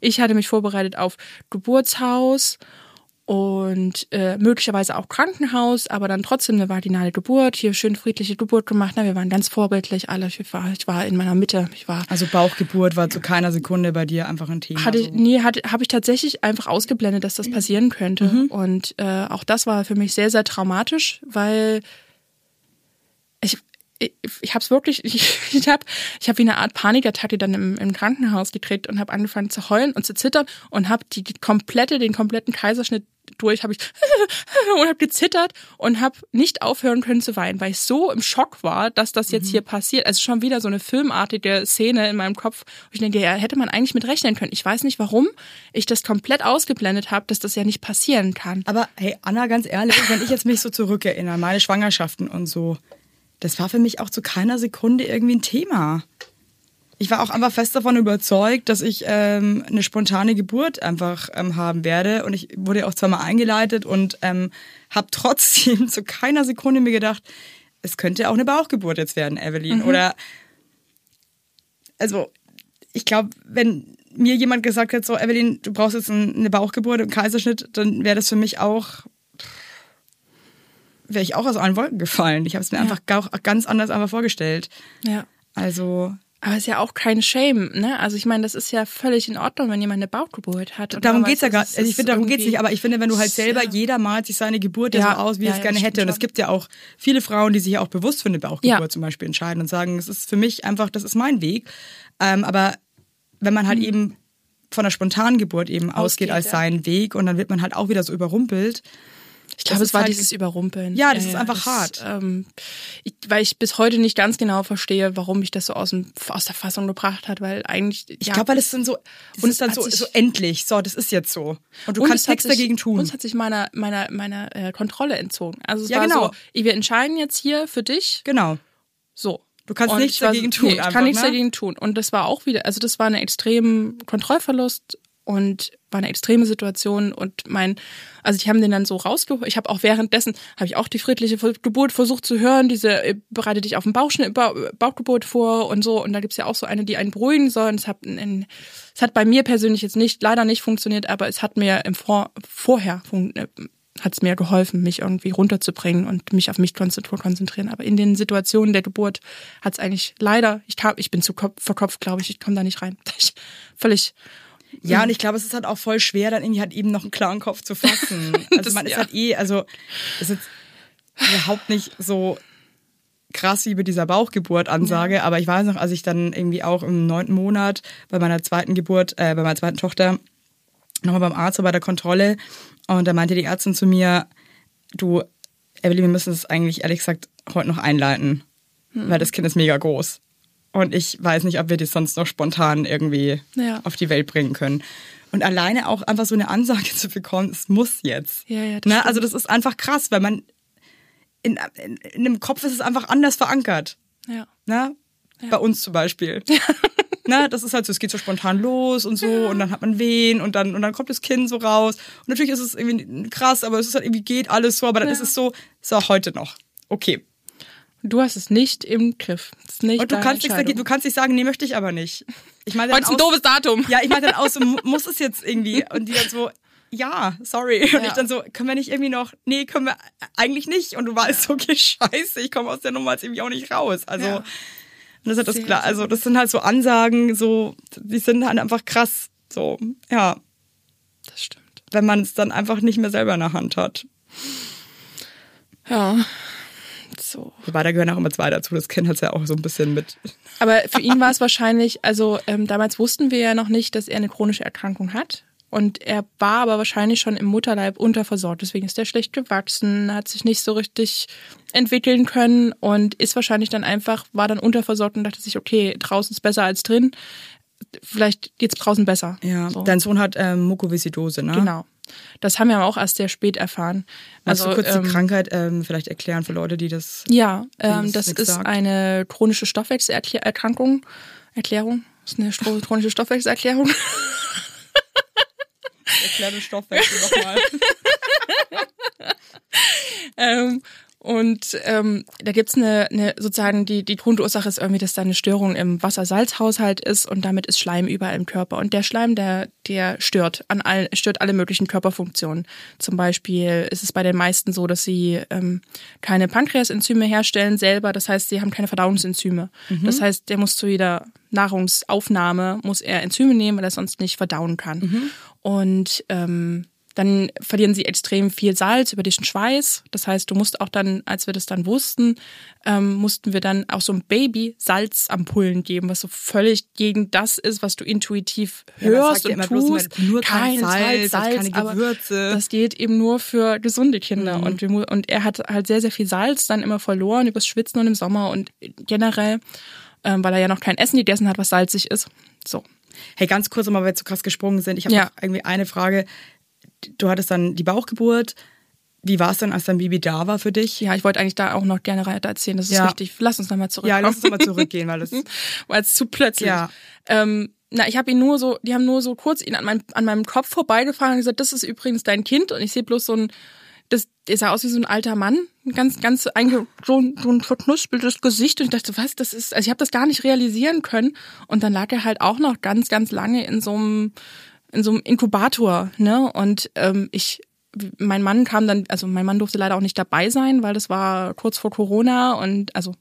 [SPEAKER 4] Ich hatte mich vorbereitet auf Geburtshaus und äh, möglicherweise auch Krankenhaus, aber dann trotzdem eine vaginale Geburt, hier schön friedliche Geburt gemacht. Na, wir waren ganz vorbildlich alle. Ich war, ich war in meiner Mitte. Ich war
[SPEAKER 3] Also Bauchgeburt war zu keiner Sekunde bei dir einfach ein Thema.
[SPEAKER 4] hatte
[SPEAKER 3] so.
[SPEAKER 4] nee, habe ich tatsächlich einfach ausgeblendet, dass das passieren könnte. Und äh, auch das war für mich sehr, sehr traumatisch, weil ich habe es wirklich, ich, ich habe ich hab wie eine Art Panikattacke dann im, im Krankenhaus gekriegt und habe angefangen zu heulen und zu zittern und habe die, die komplette, den kompletten Kaiserschnitt durch, habe ich und habe gezittert und habe nicht aufhören können zu weinen, weil ich so im Schock war, dass das jetzt hier passiert. Also schon wieder so eine filmartige Szene in meinem Kopf. wo Ich denke, ja, hätte man eigentlich mit rechnen können. Ich weiß nicht, warum ich das komplett ausgeblendet habe, dass das ja nicht passieren kann.
[SPEAKER 3] Aber hey, Anna, ganz ehrlich, wenn ich jetzt mich so zurückerinnere, meine Schwangerschaften und so, das war für mich auch zu keiner Sekunde irgendwie ein Thema. Ich war auch einfach fest davon überzeugt, dass ich ähm, eine spontane Geburt einfach ähm, haben werde. Und ich wurde auch zweimal eingeleitet und ähm, habe trotzdem zu keiner Sekunde mir gedacht, es könnte auch eine Bauchgeburt jetzt werden, Evelyn. Oder also ich glaube, wenn mir jemand gesagt hätte, so Evelyn, du brauchst jetzt ein- eine Bauchgeburt und einen Kaiserschnitt, dann wäre das für mich auch, wäre ich auch aus allen Wolken gefallen. Ich habe es mir einfach ga- ganz anders einfach vorgestellt.
[SPEAKER 4] Ja.
[SPEAKER 3] Also
[SPEAKER 4] Aber es ist ja auch kein Shame, ne? Also ich meine, das ist ja völlig in Ordnung, wenn jemand eine Bauchgeburt hat.
[SPEAKER 3] Darum
[SPEAKER 4] damals
[SPEAKER 3] geht's ja gar
[SPEAKER 4] es-
[SPEAKER 3] also ich finde, darum geht's
[SPEAKER 4] irgendwie-
[SPEAKER 3] nicht, aber ich finde, wenn du halt selber,
[SPEAKER 4] Ja.
[SPEAKER 3] jeder malt sich seine Geburt ja,
[SPEAKER 4] Ja,
[SPEAKER 3] so aus, wie
[SPEAKER 4] ja,
[SPEAKER 3] er es
[SPEAKER 4] ja,
[SPEAKER 3] gerne hätte. Und es gibt ja auch viele Frauen, die sich auch bewusst für eine Bauchgeburt
[SPEAKER 4] Ja.
[SPEAKER 3] zum Beispiel entscheiden und sagen, es ist für mich einfach, das ist mein Weg. Ähm, aber wenn man halt eben von einer spontanen Geburt eben ausgeht
[SPEAKER 4] Mhm. Ausgeht,
[SPEAKER 3] als
[SPEAKER 4] ja.
[SPEAKER 3] seinen Weg und dann wird man halt auch wieder so überrumpelt.
[SPEAKER 4] Ich glaube,
[SPEAKER 3] Das
[SPEAKER 4] es war
[SPEAKER 3] halt-
[SPEAKER 4] dieses Überrumpeln.
[SPEAKER 3] Ja, das ist einfach hart.
[SPEAKER 4] ähm, ich, weil ich bis heute nicht ganz genau verstehe, warum mich das so aus, dem, aus der Fassung gebracht hat, weil eigentlich.
[SPEAKER 3] Ich glaube, weil es dann so, es
[SPEAKER 4] Und
[SPEAKER 3] ist dann
[SPEAKER 4] es
[SPEAKER 3] so, so endlich, so, das ist jetzt so. Und du
[SPEAKER 4] Und
[SPEAKER 3] kannst
[SPEAKER 4] es
[SPEAKER 3] nichts
[SPEAKER 4] sich-
[SPEAKER 3] dagegen tun.
[SPEAKER 4] Uns hat sich meiner, meiner, meiner äh, Kontrolle entzogen. Also es
[SPEAKER 3] Ja,
[SPEAKER 4] war
[SPEAKER 3] genau.
[SPEAKER 4] so, wir entscheiden jetzt hier für dich
[SPEAKER 3] genau.
[SPEAKER 4] so.
[SPEAKER 3] Du kannst
[SPEAKER 4] Und
[SPEAKER 3] nichts dagegen tun
[SPEAKER 4] Nee, ich
[SPEAKER 3] einfach,
[SPEAKER 4] kann nichts
[SPEAKER 3] ne?
[SPEAKER 4] dagegen tun. Und das war auch wieder, also das war ein extremer Kontrollverlust und war eine extreme Situation und mein, also ich haben den dann so rausgeholt. Ich habe auch währenddessen, habe ich auch die friedliche Geburt versucht zu hören, diese äh, bereite dich auf den Bauchschnitt, ba Bauchgeburt vor und so. Und da gibt's ja auch so eine, die einen beruhigen soll. Und es hat, in, es hat bei mir persönlich jetzt nicht, leider nicht funktioniert, aber es hat mir im Vor, vorher fun- äh, es mir geholfen, mich irgendwie runterzubringen und mich auf mich konzentri- konzentrieren. Aber in den Situationen der Geburt hat es eigentlich leider, ich kam, ich bin zu kopf, verkopft, glaube ich, ich komme da nicht rein. Ich, völlig.
[SPEAKER 3] Ja, und ich glaube, es ist halt auch voll schwer, dann irgendwie halt eben noch einen klaren Kopf zu fassen. Also
[SPEAKER 4] Das-
[SPEAKER 3] man ist
[SPEAKER 4] ja.
[SPEAKER 3] halt eh, also ist jetzt überhaupt nicht so krass wie bei dieser Bauchgeburt-Ansage, aber ich weiß noch, als ich dann irgendwie auch im neunten Monat bei meiner zweiten Geburt, äh, bei meiner zweiten Tochter, nochmal beim Arzt war bei der Kontrolle und da meinte die Ärztin zu mir, du, Evelyn, wir müssen es eigentlich ehrlich gesagt heute noch einleiten, weil das Kind ist mega groß. Und ich weiß nicht, ob wir das sonst noch spontan irgendwie
[SPEAKER 4] Ja.
[SPEAKER 3] auf die Welt bringen können. Und alleine auch einfach so eine Ansage zu bekommen, es muss jetzt.
[SPEAKER 4] Ja, ja, das
[SPEAKER 3] ne? Also das ist einfach krass, weil man in, in, in dem Kopf ist es einfach anders verankert.
[SPEAKER 4] Ja.
[SPEAKER 3] Ne? Bei uns zum Beispiel. ne? Das ist halt so, es geht so spontan los und so und dann hat man Wehen und dann, und dann kommt das Kind so raus. Und natürlich ist es irgendwie krass, aber es ist halt irgendwie geht alles so, aber dann ist es so, so heute noch. Okay.
[SPEAKER 4] Du hast es nicht im Griff. Ist nicht
[SPEAKER 3] Und du kannst, nichts du kannst nicht sagen, nee, möchte ich aber nicht. Ich meine,
[SPEAKER 4] Heute ist ein doofes Datum.
[SPEAKER 3] Ja, ich meine dann mu- muss es jetzt irgendwie? Und die dann so, ja, sorry. Und
[SPEAKER 4] Ja.
[SPEAKER 3] ich dann so, können wir nicht irgendwie noch, nee, können wir eigentlich nicht. Und du weißt so, okay, scheiße, ich komme aus der Nummer jetzt irgendwie auch nicht raus. Also,
[SPEAKER 4] Ja.
[SPEAKER 3] das ist halt das klar. Also, das sind halt so Ansagen, so, die sind halt einfach krass. So, ja,
[SPEAKER 4] Das stimmt.
[SPEAKER 3] wenn man es dann einfach nicht mehr selber in der Hand hat.
[SPEAKER 4] Ja. So.
[SPEAKER 3] Wobei, da gehören auch immer zwei dazu. Das Kind hat ja auch so ein bisschen mit.
[SPEAKER 4] Aber für ihn war es wahrscheinlich, also ähm, damals wussten wir ja noch nicht, dass er eine chronische Erkrankung hat. Und er war aber wahrscheinlich schon im Mutterleib unterversorgt. Deswegen ist er schlecht gewachsen, hat sich nicht so richtig entwickeln können und ist wahrscheinlich dann einfach, war dann unterversorgt und dachte sich, okay, draußen ist besser als drin. Vielleicht geht's draußen besser.
[SPEAKER 3] Ja,
[SPEAKER 4] So.
[SPEAKER 3] dein Sohn hat ähm, Mukoviszidose, ne?
[SPEAKER 4] Genau. Das haben wir aber auch erst sehr spät erfahren.
[SPEAKER 3] Kannst
[SPEAKER 4] Also,
[SPEAKER 3] du kurz
[SPEAKER 4] ähm,
[SPEAKER 3] die Krankheit ähm, vielleicht erklären für Leute, die das.
[SPEAKER 4] Ja, ähm,
[SPEAKER 3] das
[SPEAKER 4] das ist
[SPEAKER 3] sagt.
[SPEAKER 4] eine chronische Stoffwechselerkrankung. Erklärung? Das ist eine chronische Stoffwechselerklärung.
[SPEAKER 3] Erklär den Stoffwechsel nochmal.
[SPEAKER 4] ähm, Und ähm, da gibt's eine, eine sozusagen die die Grundursache ist irgendwie, dass da eine Störung im Wassersalzhaushalt ist und damit ist Schleim überall im Körper und der Schleim der der stört an allen stört alle möglichen Körperfunktionen. Zum Beispiel ist es bei den meisten so, dass sie ähm, keine Pankreasenzyme herstellen selber, das heißt, sie haben keine Verdauungsenzyme. Mhm. Das heißt, der muss zu jeder Nahrungsaufnahme muss er Enzyme nehmen, weil er sonst nicht verdauen kann. Mhm. Und ähm, dann verlieren sie extrem viel Salz über den Schweiß. Das heißt, du musst auch dann, als wir das dann wussten, ähm, mussten wir dann auch so ein Baby Salzampullen geben, was so völlig gegen das ist, was du intuitiv hörst ja, und tust.
[SPEAKER 3] Bloß, nur kein Salz, Salz, Salz keine Gewürze.
[SPEAKER 4] das geht eben nur für gesunde Kinder. Mhm. Und, wir, und er hat halt sehr, sehr viel Salz dann immer verloren übers Schwitzen und im Sommer und generell, ähm, weil er ja noch kein Essen gegessen hat, was salzig ist. So.
[SPEAKER 3] Hey, ganz kurz nochmal, weil wir zu krass gesprungen sind. Ich habe ja. irgendwie eine Frage du hattest dann die Bauchgeburt. Wie war es dann, als dein Baby da war für dich?
[SPEAKER 4] Ja, ich wollte eigentlich da auch noch gerne weiter erzählen. Das ist ja. wichtig. Lass uns nochmal zurück.
[SPEAKER 3] Ja, lass uns nochmal zurückgehen, weil es
[SPEAKER 4] weil es zu plötzlich. Ja. Ähm, na, ich habe ihn nur so, die haben nur so kurz ihn an, mein, an meinem Kopf vorbeigefahren und gesagt, das ist übrigens dein Kind. Und ich sehe bloß so ein, das, der sah aus wie so ein alter Mann, ganz, ganz einge, so, so ein verknuspeltes Gesicht. Und ich dachte, was, das ist, also ich habe das gar nicht realisieren können. Und dann lag er halt auch noch ganz, ganz lange in so einem in so einem Inkubator, ne? Und ähm, ich, mein Mann kam dann, also mein Mann durfte leider auch nicht dabei sein, weil das war kurz vor Corona und also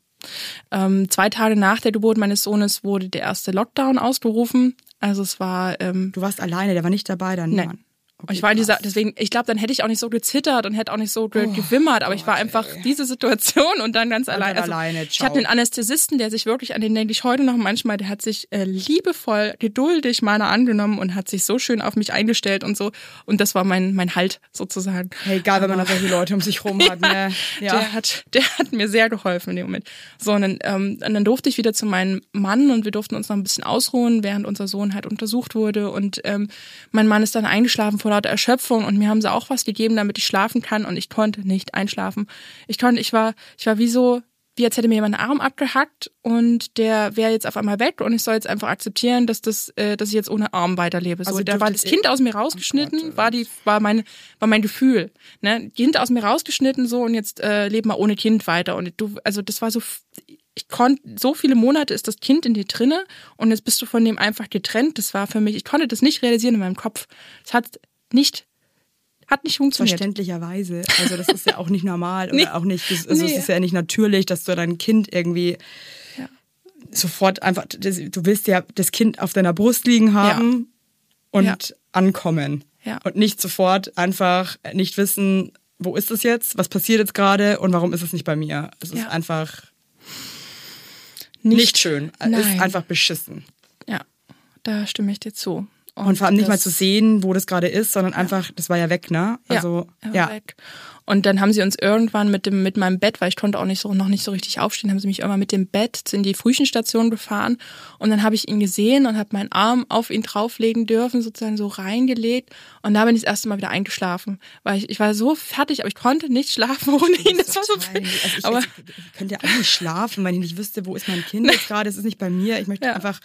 [SPEAKER 4] ähm, zwei Tage nach der Geburt meines Sohnes wurde der erste Lockdown ausgerufen. Also es war. Ähm,
[SPEAKER 3] du warst alleine, der war nicht dabei dann.
[SPEAKER 4] Nein. Okay, ich war in dieser, deswegen, ich glaube, dann hätte ich auch nicht so gezittert und hätte auch nicht so ge oh, gewimmert, aber Gott, ich war einfach ey. diese Situation und dann ganz allein. Also, alleine. Ciao. Ich hatte einen Anästhesisten, der sich wirklich, an den denke ich heute noch manchmal, der hat sich äh, liebevoll, geduldig meiner angenommen und hat sich so schön auf mich eingestellt und so. Und das war mein, mein Halt sozusagen.
[SPEAKER 3] Hey, egal, wenn man da solche Leute um sich rum hat, ne?
[SPEAKER 4] Ja. Der hat, der hat mir sehr geholfen in dem Moment. So, und dann, ähm, und dann durfte ich wieder zu meinem Mann und wir durften uns noch ein bisschen ausruhen, während unser Sohn halt untersucht wurde. Und ähm, mein Mann ist dann eingeschlafen vor lauter Erschöpfung und mir haben sie auch was gegeben, damit ich schlafen kann und ich konnte nicht einschlafen. Ich konnte, ich war, ich war wie so, wie als hätte mir jemand einen Arm abgehackt und der wäre jetzt auf einmal weg und ich soll jetzt einfach akzeptieren, dass das, äh, dass ich jetzt ohne Arm weiterlebe. So, also da war das Kind aus mir rausgeschnitten, oh Gott, war die, war meine, war mein Gefühl. Ne, Kind aus mir rausgeschnitten so und jetzt äh, lebe mal ohne Kind weiter und du, also das war so, ich konnte, so viele Monate ist das Kind in dir drinne und jetzt bist du von dem einfach getrennt. Das war für mich, ich konnte das nicht realisieren in meinem Kopf. Es hat nicht hat nicht funktioniert.
[SPEAKER 3] Verständlicherweise. Also das ist ja auch nicht normal nee. oder auch nicht, das, also nee. es ist ja nicht natürlich, dass du dein Kind irgendwie ja. sofort einfach, das, du willst ja das Kind auf deiner Brust liegen haben ja. und ja. ankommen. Und nicht sofort einfach nicht wissen, wo ist es jetzt, was passiert jetzt gerade und warum ist es nicht bei mir. Es ist einfach nicht, nicht schön. Es ist einfach beschissen.
[SPEAKER 4] Ja, da stimme ich dir zu.
[SPEAKER 3] Und, und vor allem nicht mal zu sehen, wo das gerade ist, sondern einfach, das war ja weg, ne? Also, ja. ja. Weg.
[SPEAKER 4] Und dann haben sie uns irgendwann mit dem mit meinem Bett, weil ich konnte auch nicht so noch nicht so richtig aufstehen, haben sie mich irgendwann mit dem Bett in die Frühchenstation gefahren und dann habe ich ihn gesehen und habe meinen Arm auf ihn drauflegen dürfen, sozusagen so reingelegt und da bin ich das erste Mal wieder eingeschlafen, weil ich, ich war so fertig, aber ich konnte nicht schlafen ohne ihn. Das war so
[SPEAKER 3] also ich, aber ich, ich könnte ja auch nicht schlafen, weil ich nicht wüsste, wo ist mein Kind jetzt gerade, es ist nicht bei mir. Ich möchte ja. einfach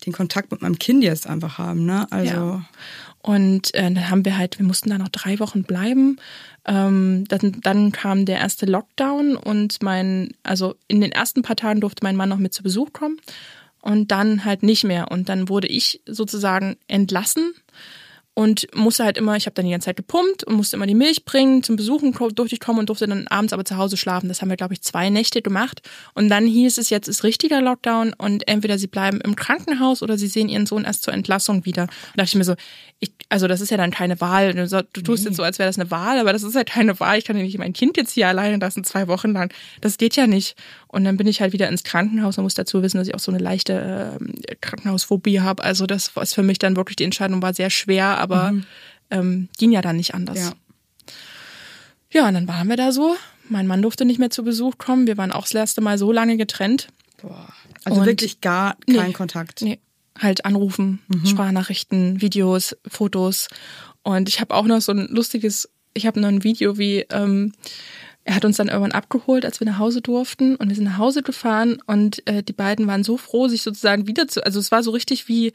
[SPEAKER 3] den Kontakt mit meinem Kind jetzt einfach haben, ne? Also. Ja.
[SPEAKER 4] Und äh, dann haben wir halt, wir mussten da noch drei Wochen bleiben. Ähm, dann, dann kam der erste Lockdown und mein, also in den ersten paar Tagen durfte mein Mann noch mit zu Besuch kommen und dann halt nicht mehr. Und dann wurde ich sozusagen entlassen und musste halt immer, ich habe dann die ganze Zeit gepumpt und musste immer die Milch bringen, zum Besuchen durfte ich kommen und durfte dann abends aber zu Hause schlafen. Das haben wir, glaube ich, zwei Nächte gemacht. Und dann hieß es, jetzt ist richtiger Lockdown und entweder sie bleiben im Krankenhaus oder sie sehen ihren Sohn erst zur Entlassung wieder. Da dachte ich mir so, ich, also das ist ja dann keine Wahl. Du, tust jetzt so, als wäre das eine Wahl, aber das ist halt keine Wahl. Ich kann ja nicht mein Kind jetzt hier alleine lassen, zwei Wochen lang. Das geht ja nicht. Und dann bin ich halt wieder ins Krankenhaus und muss dazu wissen, dass ich auch so eine leichte äh, Krankenhausphobie habe. Also das was für mich dann wirklich die Entscheidung war sehr schwer, aber mhm. ähm, ging ja dann nicht anders. Ja. ja, und dann waren wir da so. Mein Mann durfte nicht mehr zu Besuch kommen. Wir waren auch das erste Mal so lange getrennt.
[SPEAKER 3] Boah. Also und wirklich gar kein nee, Kontakt.
[SPEAKER 4] Nee, halt anrufen, mhm. Sprachnachrichten, Videos, Fotos. Und ich habe auch noch so ein lustiges, ich habe noch ein Video, wie ähm, er hat uns dann irgendwann abgeholt, als wir nach Hause durften und wir sind nach Hause gefahren und äh, die beiden waren so froh, sich sozusagen wieder zu, also es war so richtig wie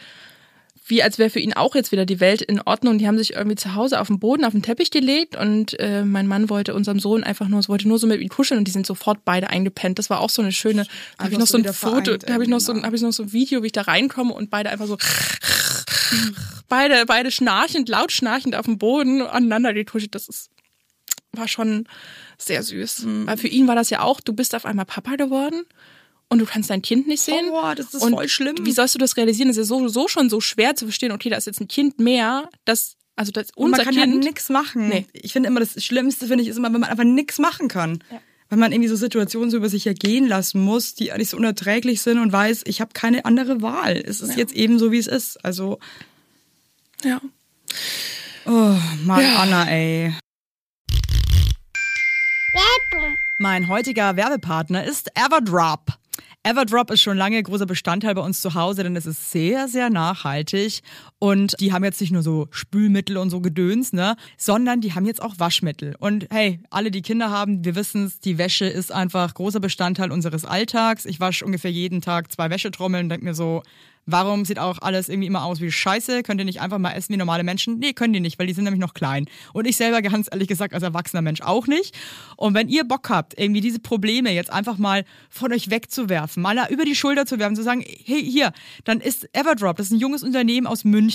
[SPEAKER 4] wie als wäre für ihn auch jetzt wieder die Welt in Ordnung. Die haben sich irgendwie zu Hause auf den Boden, auf den Teppich gelegt und äh, mein Mann wollte unserem Sohn einfach nur, wollte nur so mit ihm kuscheln und die sind sofort beide eingepennt. Das war auch so eine schöne, da habe ich noch so ein Foto, da habe ich noch so, habe ich noch so ein Video, wie ich da reinkomme und beide einfach so beide, beide schnarchend, laut schnarchend auf dem Boden aneinander getuschelt. Das ist, war schon sehr süß. Mhm. Weil für ihn war das ja auch, du bist auf einmal Papa geworden und du kannst dein Kind nicht sehen.
[SPEAKER 3] Oh, das ist
[SPEAKER 4] und
[SPEAKER 3] voll schlimm.
[SPEAKER 4] Wie sollst du das realisieren? Das ist ja sowieso schon so schwer zu verstehen, okay, da ist jetzt ein Kind mehr, das also das
[SPEAKER 3] und
[SPEAKER 4] unser
[SPEAKER 3] man kann
[SPEAKER 4] Kind
[SPEAKER 3] halt nichts machen.
[SPEAKER 4] Nee.
[SPEAKER 3] Ich finde immer, das Schlimmste, finde ich, ist immer, wenn man einfach nichts machen kann.
[SPEAKER 4] Ja.
[SPEAKER 3] Wenn man irgendwie so Situationen so über sich ergehen lassen muss, die eigentlich so unerträglich sind und weiß, ich habe keine andere Wahl. Es ist
[SPEAKER 4] Ja.
[SPEAKER 3] jetzt eben so, wie es ist. Also,
[SPEAKER 4] ja.
[SPEAKER 3] oh Mann,
[SPEAKER 4] Ja.
[SPEAKER 3] Anna, ey.
[SPEAKER 2] Werbung.
[SPEAKER 3] Mein heutiger Werbepartner ist Everdrop. Everdrop ist schon lange großer Bestandteil bei uns zu Hause, denn es ist sehr, sehr nachhaltig. Und die haben jetzt nicht nur so Spülmittel und so Gedöns, ne, sondern die haben jetzt auch Waschmittel. Und hey, alle, die Kinder haben, wir wissen es, die Wäsche ist einfach großer Bestandteil unseres Alltags. Ich wasche ungefähr jeden Tag zwei Wäschetrommeln und denke mir so, Warum sieht auch alles irgendwie immer aus wie Scheiße? Könnt ihr nicht einfach mal essen wie normale Menschen? Nee, können die nicht, weil die sind nämlich noch klein. Und ich selber ganz ehrlich gesagt als erwachsener Mensch auch nicht. Und wenn ihr Bock habt, irgendwie diese Probleme jetzt einfach mal von euch wegzuwerfen, mal über die Schulter zu werfen, zu sagen, hey, hier, dann ist Everdrop, das ist ein junges Unternehmen aus München,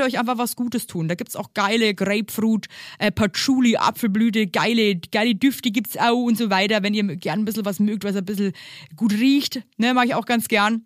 [SPEAKER 3] euch einfach was Gutes tun. Da gibt's auch geile Grapefruit, äh, Patchouli, Apfelblüte, geile, geile Düfte gibt's auch und so weiter. Wenn ihr gern ein bisschen was mögt, was ein bisschen gut riecht, ne, mag ich auch ganz gern.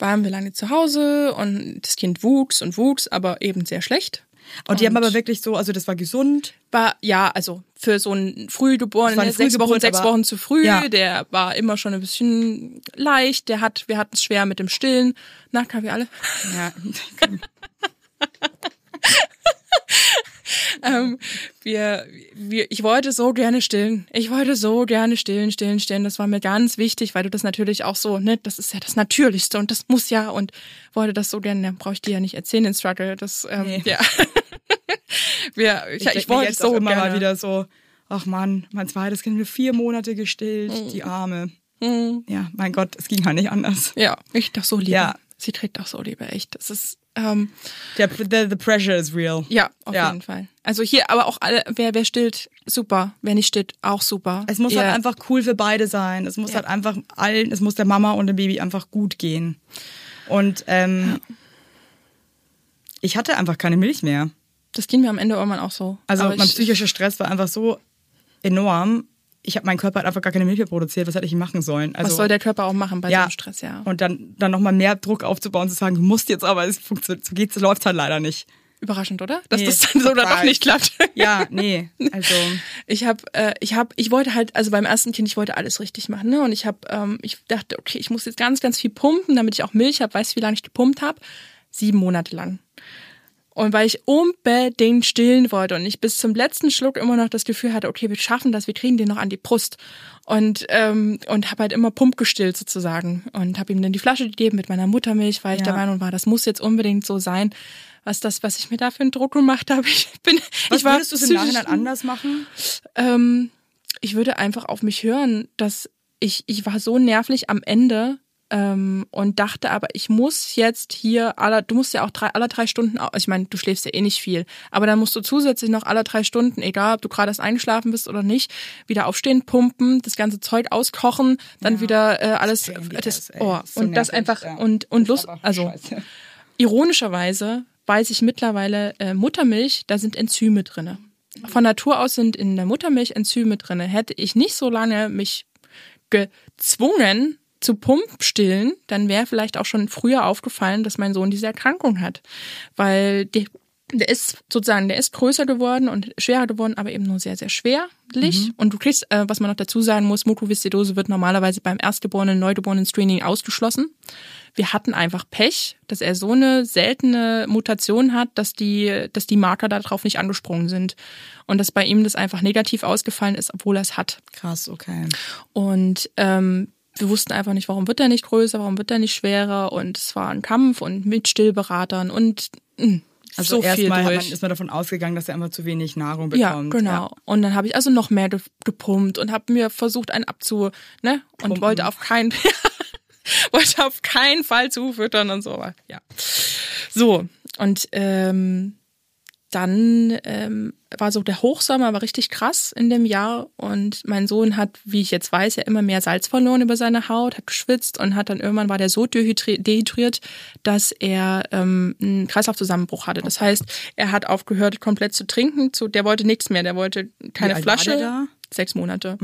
[SPEAKER 4] waren wir lange zu Hause und das Kind wuchs und wuchs, aber eben sehr schlecht.
[SPEAKER 3] Und die haben aber wirklich so, also das war gesund.
[SPEAKER 4] War, ja, also für so einen Frühgeborenen, sechs Wochen, sechs Wochen zu früh,
[SPEAKER 3] Ja.
[SPEAKER 4] der war immer schon ein bisschen leicht, der hat, wir hatten es schwer mit dem Stillen. Na, kann wir alle.
[SPEAKER 3] Ja.
[SPEAKER 4] Ähm, wir, wir, ich wollte so gerne stillen. Ich wollte so gerne stillen, stillen, stillen. Das war mir ganz wichtig, weil du das natürlich auch so, ne, das ist ja das Natürlichste und das muss ja und wollte das so gerne, dann brauche ich dir ja nicht erzählen, den Struggle. Das, ähm,
[SPEAKER 3] Nee.
[SPEAKER 4] ja. wir, ich,
[SPEAKER 3] Ich,
[SPEAKER 4] ich, wollte so
[SPEAKER 3] immer
[SPEAKER 4] gerne.
[SPEAKER 3] mal wieder so, ach Mann, mein zweites Kind wird vier Monate gestillt, die Arme. Ja, mein Gott, es ging halt nicht anders.
[SPEAKER 4] Ja, ich doch so liebe.
[SPEAKER 3] Ja.
[SPEAKER 4] Sie trägt doch so liebe, echt. Das ist, ähm,
[SPEAKER 3] Der, the, the pressure is real.
[SPEAKER 4] ja, auf
[SPEAKER 3] Ja.
[SPEAKER 4] jeden Fall. Also hier, aber auch alle, wer, wer stillt, super. Wer nicht stillt, auch super.
[SPEAKER 3] Es muss
[SPEAKER 4] Ihr-
[SPEAKER 3] halt einfach cool für beide sein. Es muss
[SPEAKER 4] Ja.
[SPEAKER 3] halt einfach allen, es muss der Mama und dem Baby einfach gut gehen. Und ähm, ich hatte einfach keine Milch mehr.
[SPEAKER 4] Das ging mir am Ende irgendwann auch so.
[SPEAKER 3] Also
[SPEAKER 4] Aber
[SPEAKER 3] mein psychischer Stress war einfach so enorm. Ich habe mein Körper hat einfach gar keine Milch mehr produziert. Was hätte ich machen sollen? Also,
[SPEAKER 4] Was soll der Körper auch machen bei so
[SPEAKER 3] ja.
[SPEAKER 4] einem Stress, ja.
[SPEAKER 3] Und dann, dann nochmal mehr Druck aufzubauen, zu sagen, du musst jetzt aber, es funktioniert, so geht's, läuft halt leider nicht.
[SPEAKER 4] Überraschend, oder? Dass
[SPEAKER 3] Nee,
[SPEAKER 4] das dann so oder doch nicht klappt.
[SPEAKER 3] Ja, nee. Also,
[SPEAKER 4] Ich habe, äh, ich habe, ich wollte halt, also beim ersten Kind, ich wollte alles richtig machen, ne? Und ich habe, ähm, ich dachte, okay, ich muss jetzt ganz, ganz viel pumpen, damit ich auch Milch habe. Weißt du, wie lange ich gepumpt habe? Sieben Monate lang. Und weil ich unbedingt stillen wollte und ich bis zum letzten Schluck immer noch das Gefühl hatte, okay, wir schaffen das, wir kriegen den noch an die Brust. Und, ähm, und habe halt immer Pump gestillt sozusagen. Und habe ihm dann die Flasche gegeben mit meiner Muttermilch, weil ich
[SPEAKER 3] Ja.
[SPEAKER 4] der Meinung war, das muss jetzt unbedingt so sein. Was das, was ich mir da für einen Druck gemacht habe. Ich bin,
[SPEAKER 3] was
[SPEAKER 4] ich war
[SPEAKER 3] würdest du im
[SPEAKER 4] psychisch-
[SPEAKER 3] Nachhinein anders machen?
[SPEAKER 4] ähm, ich würde einfach auf mich hören, dass ich, ich war so nervlich am Ende ähm, und dachte aber, ich muss jetzt hier alle, du musst ja auch drei, alle drei Stunden, ich meine, du schläfst ja eh nicht viel, aber dann musst du zusätzlich noch alle drei Stunden, egal ob du gerade erst eingeschlafen bist oder nicht, wieder aufstehen, pumpen, das ganze Zeug auskochen, dann
[SPEAKER 3] Ja,
[SPEAKER 4] wieder äh, alles, das,
[SPEAKER 3] ass, ey.
[SPEAKER 4] oh,
[SPEAKER 3] so
[SPEAKER 4] und das einfach
[SPEAKER 3] ja.
[SPEAKER 4] und und Lust, also
[SPEAKER 3] scheiße.
[SPEAKER 4] ironischerweise weiß ich mittlerweile, äh, Muttermilch, da sind Enzyme drinne. Von Natur aus sind in der Muttermilch Enzyme drinne. Hätte ich nicht so lange mich gezwungen zu Pumpstillen, dann wäre vielleicht auch schon früher aufgefallen, dass mein Sohn diese Erkrankung hat. Weil die, der ist sozusagen, der ist größer geworden und schwerer geworden, aber eben nur sehr, sehr schwerlich. Und du kriegst, äh, was man noch dazu sagen muss, Mukoviszidose wird normalerweise beim Erstgeborenen, Neugeborenen Screening ausgeschlossen. Wir hatten einfach Pech, dass er so eine seltene Mutation hat, dass die, dass die Marker darauf nicht angesprungen sind. Und dass bei ihm das einfach negativ ausgefallen ist, obwohl er es hat.
[SPEAKER 3] Krass, okay.
[SPEAKER 4] Und ähm, wir wussten einfach nicht, warum wird er nicht größer, warum wird er nicht schwerer. Und es war ein Kampf und mit Stillberatern und mh,
[SPEAKER 3] Also
[SPEAKER 4] so viel
[SPEAKER 3] erstmal ist man davon ausgegangen, dass er einfach zu wenig Nahrung
[SPEAKER 4] ja,
[SPEAKER 3] bekommt.
[SPEAKER 4] genau. Und dann habe ich also noch mehr ge gepumpt und habe mir versucht, einen abzu, ne? Und
[SPEAKER 3] Pumpen.
[SPEAKER 4] wollte auf keinen, wollte auf keinen Fall zufüttern und so. Ja. So und ähm, dann ähm, war so der Hochsommer, war richtig krass in dem Jahr und mein Sohn hat, wie ich jetzt weiß, ja immer mehr Salz verloren über seine Haut, hat geschwitzt und hat dann irgendwann war der so dehydri- dehydriert, dass er ähm, einen Kreislaufzusammenbruch hatte. Das heißt, er hat aufgehört komplett zu trinken, zu, der wollte nichts mehr, der wollte keine
[SPEAKER 3] alt war
[SPEAKER 4] Flasche.
[SPEAKER 3] der da?
[SPEAKER 4] Sechs Monate.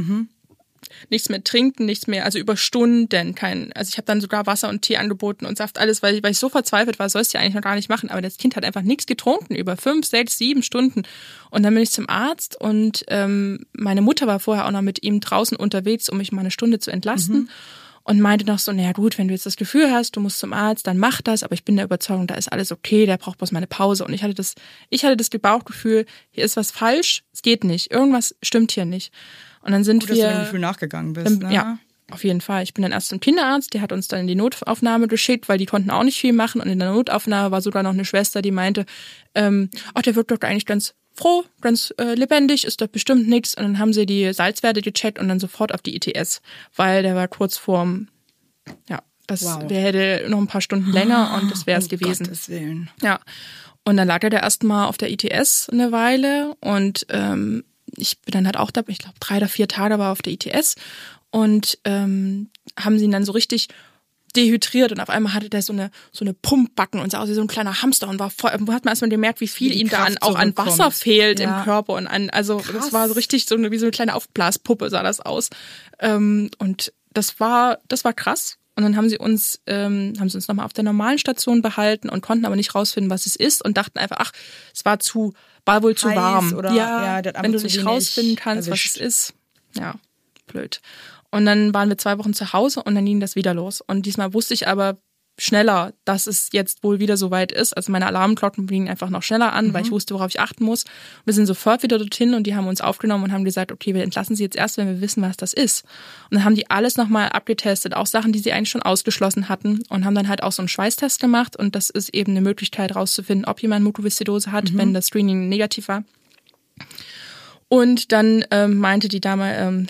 [SPEAKER 4] Nichts mehr trinken, nichts mehr, also über Stunden kein, also ich habe dann sogar Wasser und Tee angeboten und Saft, alles, weil ich, weil ich so verzweifelt war, sollst du ja eigentlich noch gar nicht machen, aber das Kind hat einfach nichts getrunken über fünf, sechs, sieben Stunden. Und dann bin ich zum Arzt und ähm, meine Mutter war vorher auch noch mit ihm draußen unterwegs, um mich mal eine Stunde zu entlasten und meinte noch so, naja gut, wenn du jetzt das Gefühl hast, du musst zum Arzt, dann mach das, aber ich bin der Überzeugung, da ist alles okay, der braucht bloß mal eine Pause. Und ich hatte das, ich hatte das Bauchgefühl, hier ist was falsch, es geht nicht, irgendwas stimmt hier nicht und dann sind
[SPEAKER 3] Gut, dass du
[SPEAKER 4] wir
[SPEAKER 3] dem Gefühl nachgegangen bist.
[SPEAKER 4] dann,
[SPEAKER 3] ne?
[SPEAKER 4] Ja, auf jeden Fall. Ich bin dann erst zum Kinderarzt, der hat uns dann in die Notaufnahme geschickt, weil die konnten auch nicht viel machen. Und in der Notaufnahme war sogar noch eine Schwester, die meinte, ähm, ach, der wirkt doch eigentlich ganz froh, ganz äh, lebendig, ist doch bestimmt nichts. Und dann haben sie die Salzwerte gecheckt und dann sofort auf die ITS, weil der war kurz vorm, ja, das
[SPEAKER 3] Wow.
[SPEAKER 4] der hätte noch ein paar Stunden länger und das wäre es
[SPEAKER 3] um
[SPEAKER 4] gewesen.
[SPEAKER 3] Gottes Willen.
[SPEAKER 4] Ja. Und dann lag er da erstmal auf der ITS eine Weile und ähm, ich bin dann halt auch da, ich glaube drei oder vier Tage war auf der ITS und ähm, haben sie ihn dann so richtig dehydriert und auf einmal hatte der so eine so eine Pumpbacken und sah aus wie so ein kleiner Hamster und war voll, hat man erstmal gemerkt, wie viel
[SPEAKER 3] Wie
[SPEAKER 4] ihm da an, auch an. Wasser fehlt
[SPEAKER 3] Ja.
[SPEAKER 4] im Körper und an also
[SPEAKER 3] Krass.
[SPEAKER 4] das war so richtig so eine wie so eine kleine Aufblaspuppe sah das aus ähm, und das war das war krass und dann haben sie uns ähm, haben sie uns nochmal auf der normalen Station behalten und konnten aber nicht rausfinden, was es ist und dachten einfach, ach, es war zu war wohl zu
[SPEAKER 3] Heiß
[SPEAKER 4] warm.
[SPEAKER 3] oder-
[SPEAKER 4] ja,
[SPEAKER 3] ja,
[SPEAKER 4] wenn du nicht rausfinden kannst,
[SPEAKER 3] erwischt.
[SPEAKER 4] was es ist. Ja, blöd. Und dann waren wir zwei Wochen zu Hause und dann ging das wieder los. Und diesmal wusste ich aber schneller, dass es jetzt wohl wieder so weit ist. Also meine Alarmglocken gingen einfach noch schneller an, weil ich wusste, worauf ich achten muss. Wir sind sofort wieder dorthin und die haben uns aufgenommen und haben gesagt, okay, wir entlassen sie jetzt erst, wenn wir wissen, was das ist. Und dann haben die alles nochmal abgetestet, auch Sachen, die sie eigentlich schon ausgeschlossen hatten und haben dann halt auch so einen Schweißtest gemacht und das ist eben eine Möglichkeit rauszufinden, ob jemand Mukoviszidose hat, wenn das Screening negativ war. Und dann ähm, meinte die Dame, ähm,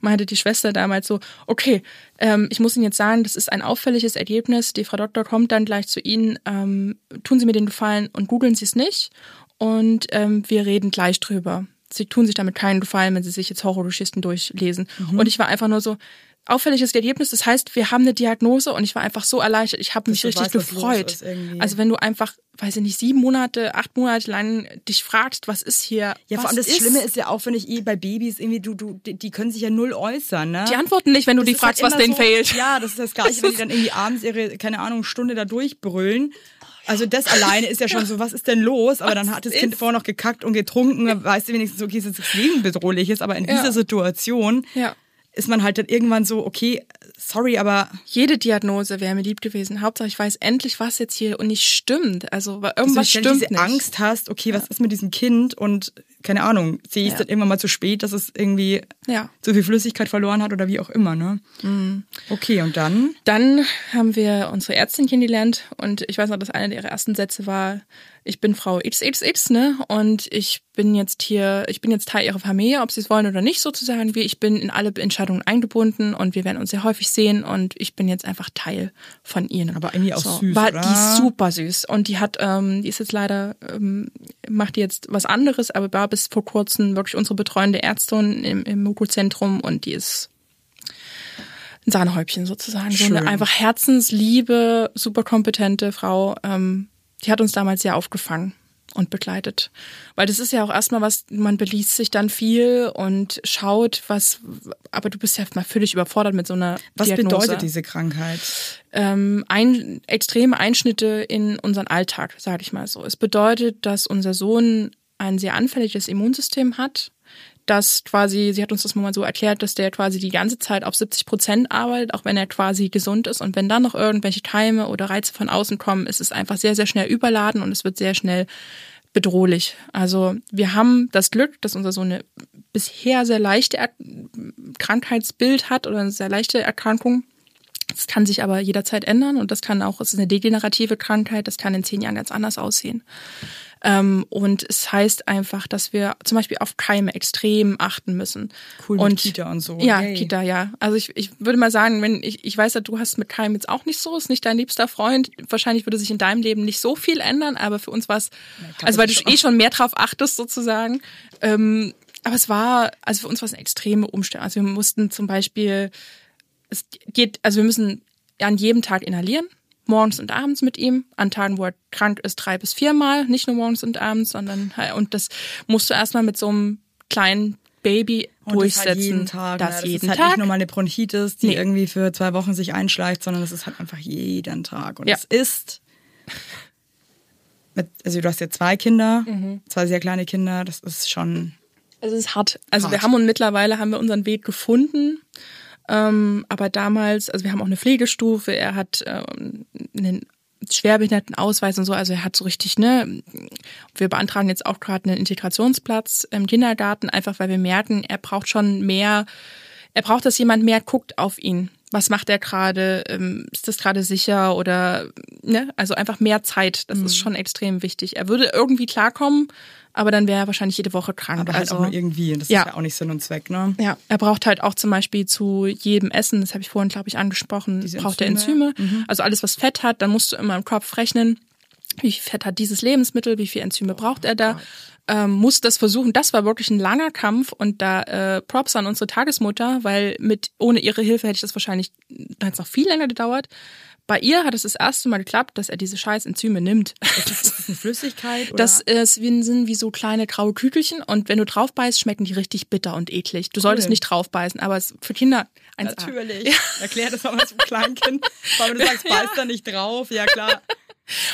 [SPEAKER 4] meinte die Schwester damals so, okay, ähm, ich muss Ihnen jetzt sagen, das ist ein auffälliges Ergebnis. Die Frau Doktor kommt dann gleich zu Ihnen. Ähm, tun Sie mir den Gefallen und googeln Sie es nicht. Und ähm, wir reden gleich drüber. Sie tun sich damit keinen Gefallen, wenn Sie sich jetzt Horrorgeschichten durchlesen. Und ich war einfach nur so, auffälliges Ergebnis. Das heißt, wir haben eine Diagnose und ich war einfach so erleichtert. Ich habe mich richtig
[SPEAKER 3] weißt,
[SPEAKER 4] gefreut.
[SPEAKER 3] ist.
[SPEAKER 4] Also wenn du einfach, weiß ich nicht, sieben Monate, acht Monate lang dich fragst, was ist hier?
[SPEAKER 3] Ja, vor allem das Schlimme ist ja auch, wenn ich eh bei Babys irgendwie, du, du, die können sich ja null äußern, ne?
[SPEAKER 4] Die antworten nicht, wenn du
[SPEAKER 3] Das
[SPEAKER 4] die
[SPEAKER 3] ist
[SPEAKER 4] fragst,
[SPEAKER 3] halt
[SPEAKER 4] was denen
[SPEAKER 3] so,
[SPEAKER 4] fehlt.
[SPEAKER 3] Ja, das ist das Gleiche, wenn die dann irgendwie abends ihre, keine Ahnung, Stunde da durchbrüllen. Also das alleine ist ja schon so, was ist denn los? Aber dann hat das Kind
[SPEAKER 4] ist?
[SPEAKER 3] vorher noch gekackt und getrunken, dann weißt du wenigstens, okay, es ist das Leben bedrohlich ist, aber in
[SPEAKER 4] Ja.
[SPEAKER 3] dieser Situation
[SPEAKER 4] Ja.
[SPEAKER 3] Ist man halt dann irgendwann so, okay, sorry, aber
[SPEAKER 4] Jede Diagnose wäre mir lieb gewesen. Hauptsache, ich weiß endlich, was jetzt hier und nicht stimmt. Also weil
[SPEAKER 3] dass du
[SPEAKER 4] irgendwas stimmt
[SPEAKER 3] diese
[SPEAKER 4] nicht.
[SPEAKER 3] Angst hast, okay, was ist mit diesem Kind und keine Ahnung, ich es
[SPEAKER 4] Ja.
[SPEAKER 3] dann irgendwann mal zu spät, dass es irgendwie
[SPEAKER 4] Ja.
[SPEAKER 3] zu viel Flüssigkeit verloren hat oder wie auch immer, ne?
[SPEAKER 4] Mhm.
[SPEAKER 3] Okay, und dann?
[SPEAKER 4] Dann haben wir unsere Ärztin kennengelernt und ich weiß noch, dass einer ihrer ersten Sätze war, ich bin Frau XXX, ne? Und ich bin jetzt hier, ich bin jetzt Teil ihrer Familie, ob sie es wollen oder nicht sozusagen. Wie ich bin in alle Entscheidungen eingebunden und wir werden uns sehr häufig sehen und ich bin jetzt einfach Teil von ihnen.
[SPEAKER 3] Aber irgendwie auch süß,
[SPEAKER 4] War
[SPEAKER 3] oder?
[SPEAKER 4] die super süß und die hat, ähm, die ist jetzt leider, ähm, macht die jetzt was anderes, aber war bis vor kurzem wirklich unsere betreuende Ärztin im, im Muku-Zentrum und die ist ein Sahnehäubchen sozusagen. So
[SPEAKER 3] Schön.
[SPEAKER 4] eine einfach herzensliebe, super kompetente Frau. Ähm, die hat uns damals sehr aufgefangen und begleitet. Weil das ist ja auch erstmal was, man beliest sich dann viel und schaut, was, aber du bist ja mal völlig überfordert mit so einer
[SPEAKER 3] Was
[SPEAKER 4] Diagnose.
[SPEAKER 3] bedeutet diese Krankheit?
[SPEAKER 4] Ähm, ein, extreme Einschnitte in unseren Alltag, sage ich mal so. Es bedeutet, dass unser Sohn ein sehr anfälliges Immunsystem hat, dass quasi, sie hat uns das mal so erklärt, dass der quasi die ganze Zeit auf 70 Prozent arbeitet, auch wenn er quasi gesund ist. Und wenn dann noch irgendwelche Keime oder Reize von außen kommen, ist es einfach sehr, sehr schnell überladen und es wird sehr schnell bedrohlich. Also wir haben das Glück, dass unser Sohn eine bisher sehr leichte er Krankheitsbild hat oder eine sehr leichte Erkrankung. Das kann sich aber jederzeit ändern und das kann auch, es ist eine degenerative Krankheit, das kann in zehn Jahren ganz anders aussehen. Ähm, und es heißt einfach, dass wir zum Beispiel auf Keime extrem achten müssen.
[SPEAKER 3] Cool mit
[SPEAKER 4] und
[SPEAKER 3] Kita und so.
[SPEAKER 4] Ja,
[SPEAKER 3] Yay.
[SPEAKER 4] Kita, ja. Also ich, ich würde mal sagen, wenn ich, ich weiß ja, du hast mit Keim jetzt auch nicht so, ist nicht dein liebster Freund. Wahrscheinlich würde sich in deinem Leben nicht so viel ändern, aber für uns war es, also weil du
[SPEAKER 3] ist
[SPEAKER 4] eh schon mehr drauf achtest sozusagen. Ähm, aber es war, also für uns war es eine extreme Umstellung. Also wir mussten zum Beispiel, es geht, also wir müssen an jedem Tag inhalieren, morgens und abends mit ihm, an Tagen, wo er krank ist, drei bis viermal, nicht nur morgens und abends, sondern und das musst du erstmal mit so einem kleinen Baby
[SPEAKER 3] Und
[SPEAKER 4] durchsetzen.
[SPEAKER 3] Das halt jeden Tag.
[SPEAKER 4] Das
[SPEAKER 3] ne? das
[SPEAKER 4] jeden
[SPEAKER 3] ist halt
[SPEAKER 4] Tag.
[SPEAKER 3] nicht nur mal eine Bronchitis, die
[SPEAKER 4] Nee.
[SPEAKER 3] irgendwie für zwei Wochen sich einschleicht, sondern das ist halt einfach jeden Tag. Und
[SPEAKER 4] Ja.
[SPEAKER 3] es ist, mit, also du hast ja zwei Kinder,
[SPEAKER 4] Mhm.
[SPEAKER 3] zwei sehr kleine Kinder, das ist schon,
[SPEAKER 4] Es ist hart. Also
[SPEAKER 3] Hart.
[SPEAKER 4] wir haben und mittlerweile haben wir unseren Weg gefunden. Ähm, aber damals, also wir haben auch eine Pflegestufe, er hat ähm, einen Schwerbehindertenausweis und so, also er hat so richtig, ne, wir beantragen jetzt auch gerade einen Integrationsplatz im Kindergarten, einfach weil wir merken, er braucht schon mehr, er braucht, dass jemand mehr guckt auf ihn. Was macht er gerade? Ähm, Ist das gerade sicher oder ne? Also einfach mehr Zeit. Das ist schon extrem wichtig. Er würde irgendwie klarkommen, aber dann wäre er wahrscheinlich jede Woche krank.
[SPEAKER 3] aber halt
[SPEAKER 4] also,
[SPEAKER 3] auch nur irgendwie. Das
[SPEAKER 4] ja.
[SPEAKER 3] ist ja auch nicht Sinn und Zweck, ne?
[SPEAKER 4] ja, er braucht halt auch zum Beispiel zu jedem Essen, das habe ich vorhin, glaube ich, angesprochen,
[SPEAKER 3] Diese
[SPEAKER 4] braucht er
[SPEAKER 3] Enzyme.
[SPEAKER 4] Enzyme. Also alles, was Fett hat, dann musst du immer im Kopf rechnen, wie viel Fett hat dieses Lebensmittel, wie viel Enzyme braucht er da. Ähm, muss das versuchen. Das war wirklich ein langer Kampf und da äh, Props an unsere Tagesmutter, weil mit ohne ihre Hilfe hätte ich das wahrscheinlich, hätte es noch viel länger gedauert. Bei ihr hat es das erste Mal geklappt, dass er diese scheiß Enzyme nimmt.
[SPEAKER 3] Ist das eine Flüssigkeit? Oder?
[SPEAKER 4] Das ist, wie- sind wie so kleine graue Kügelchen und wenn du drauf beißt, schmecken die richtig bitter und eklig. Du solltest nicht drauf beißen, aber es ist für Kinder 1A.
[SPEAKER 3] Natürlich. Erklär das mal zum Kleinkind. Weil du sagst, beiß da nicht drauf. Ja, klar.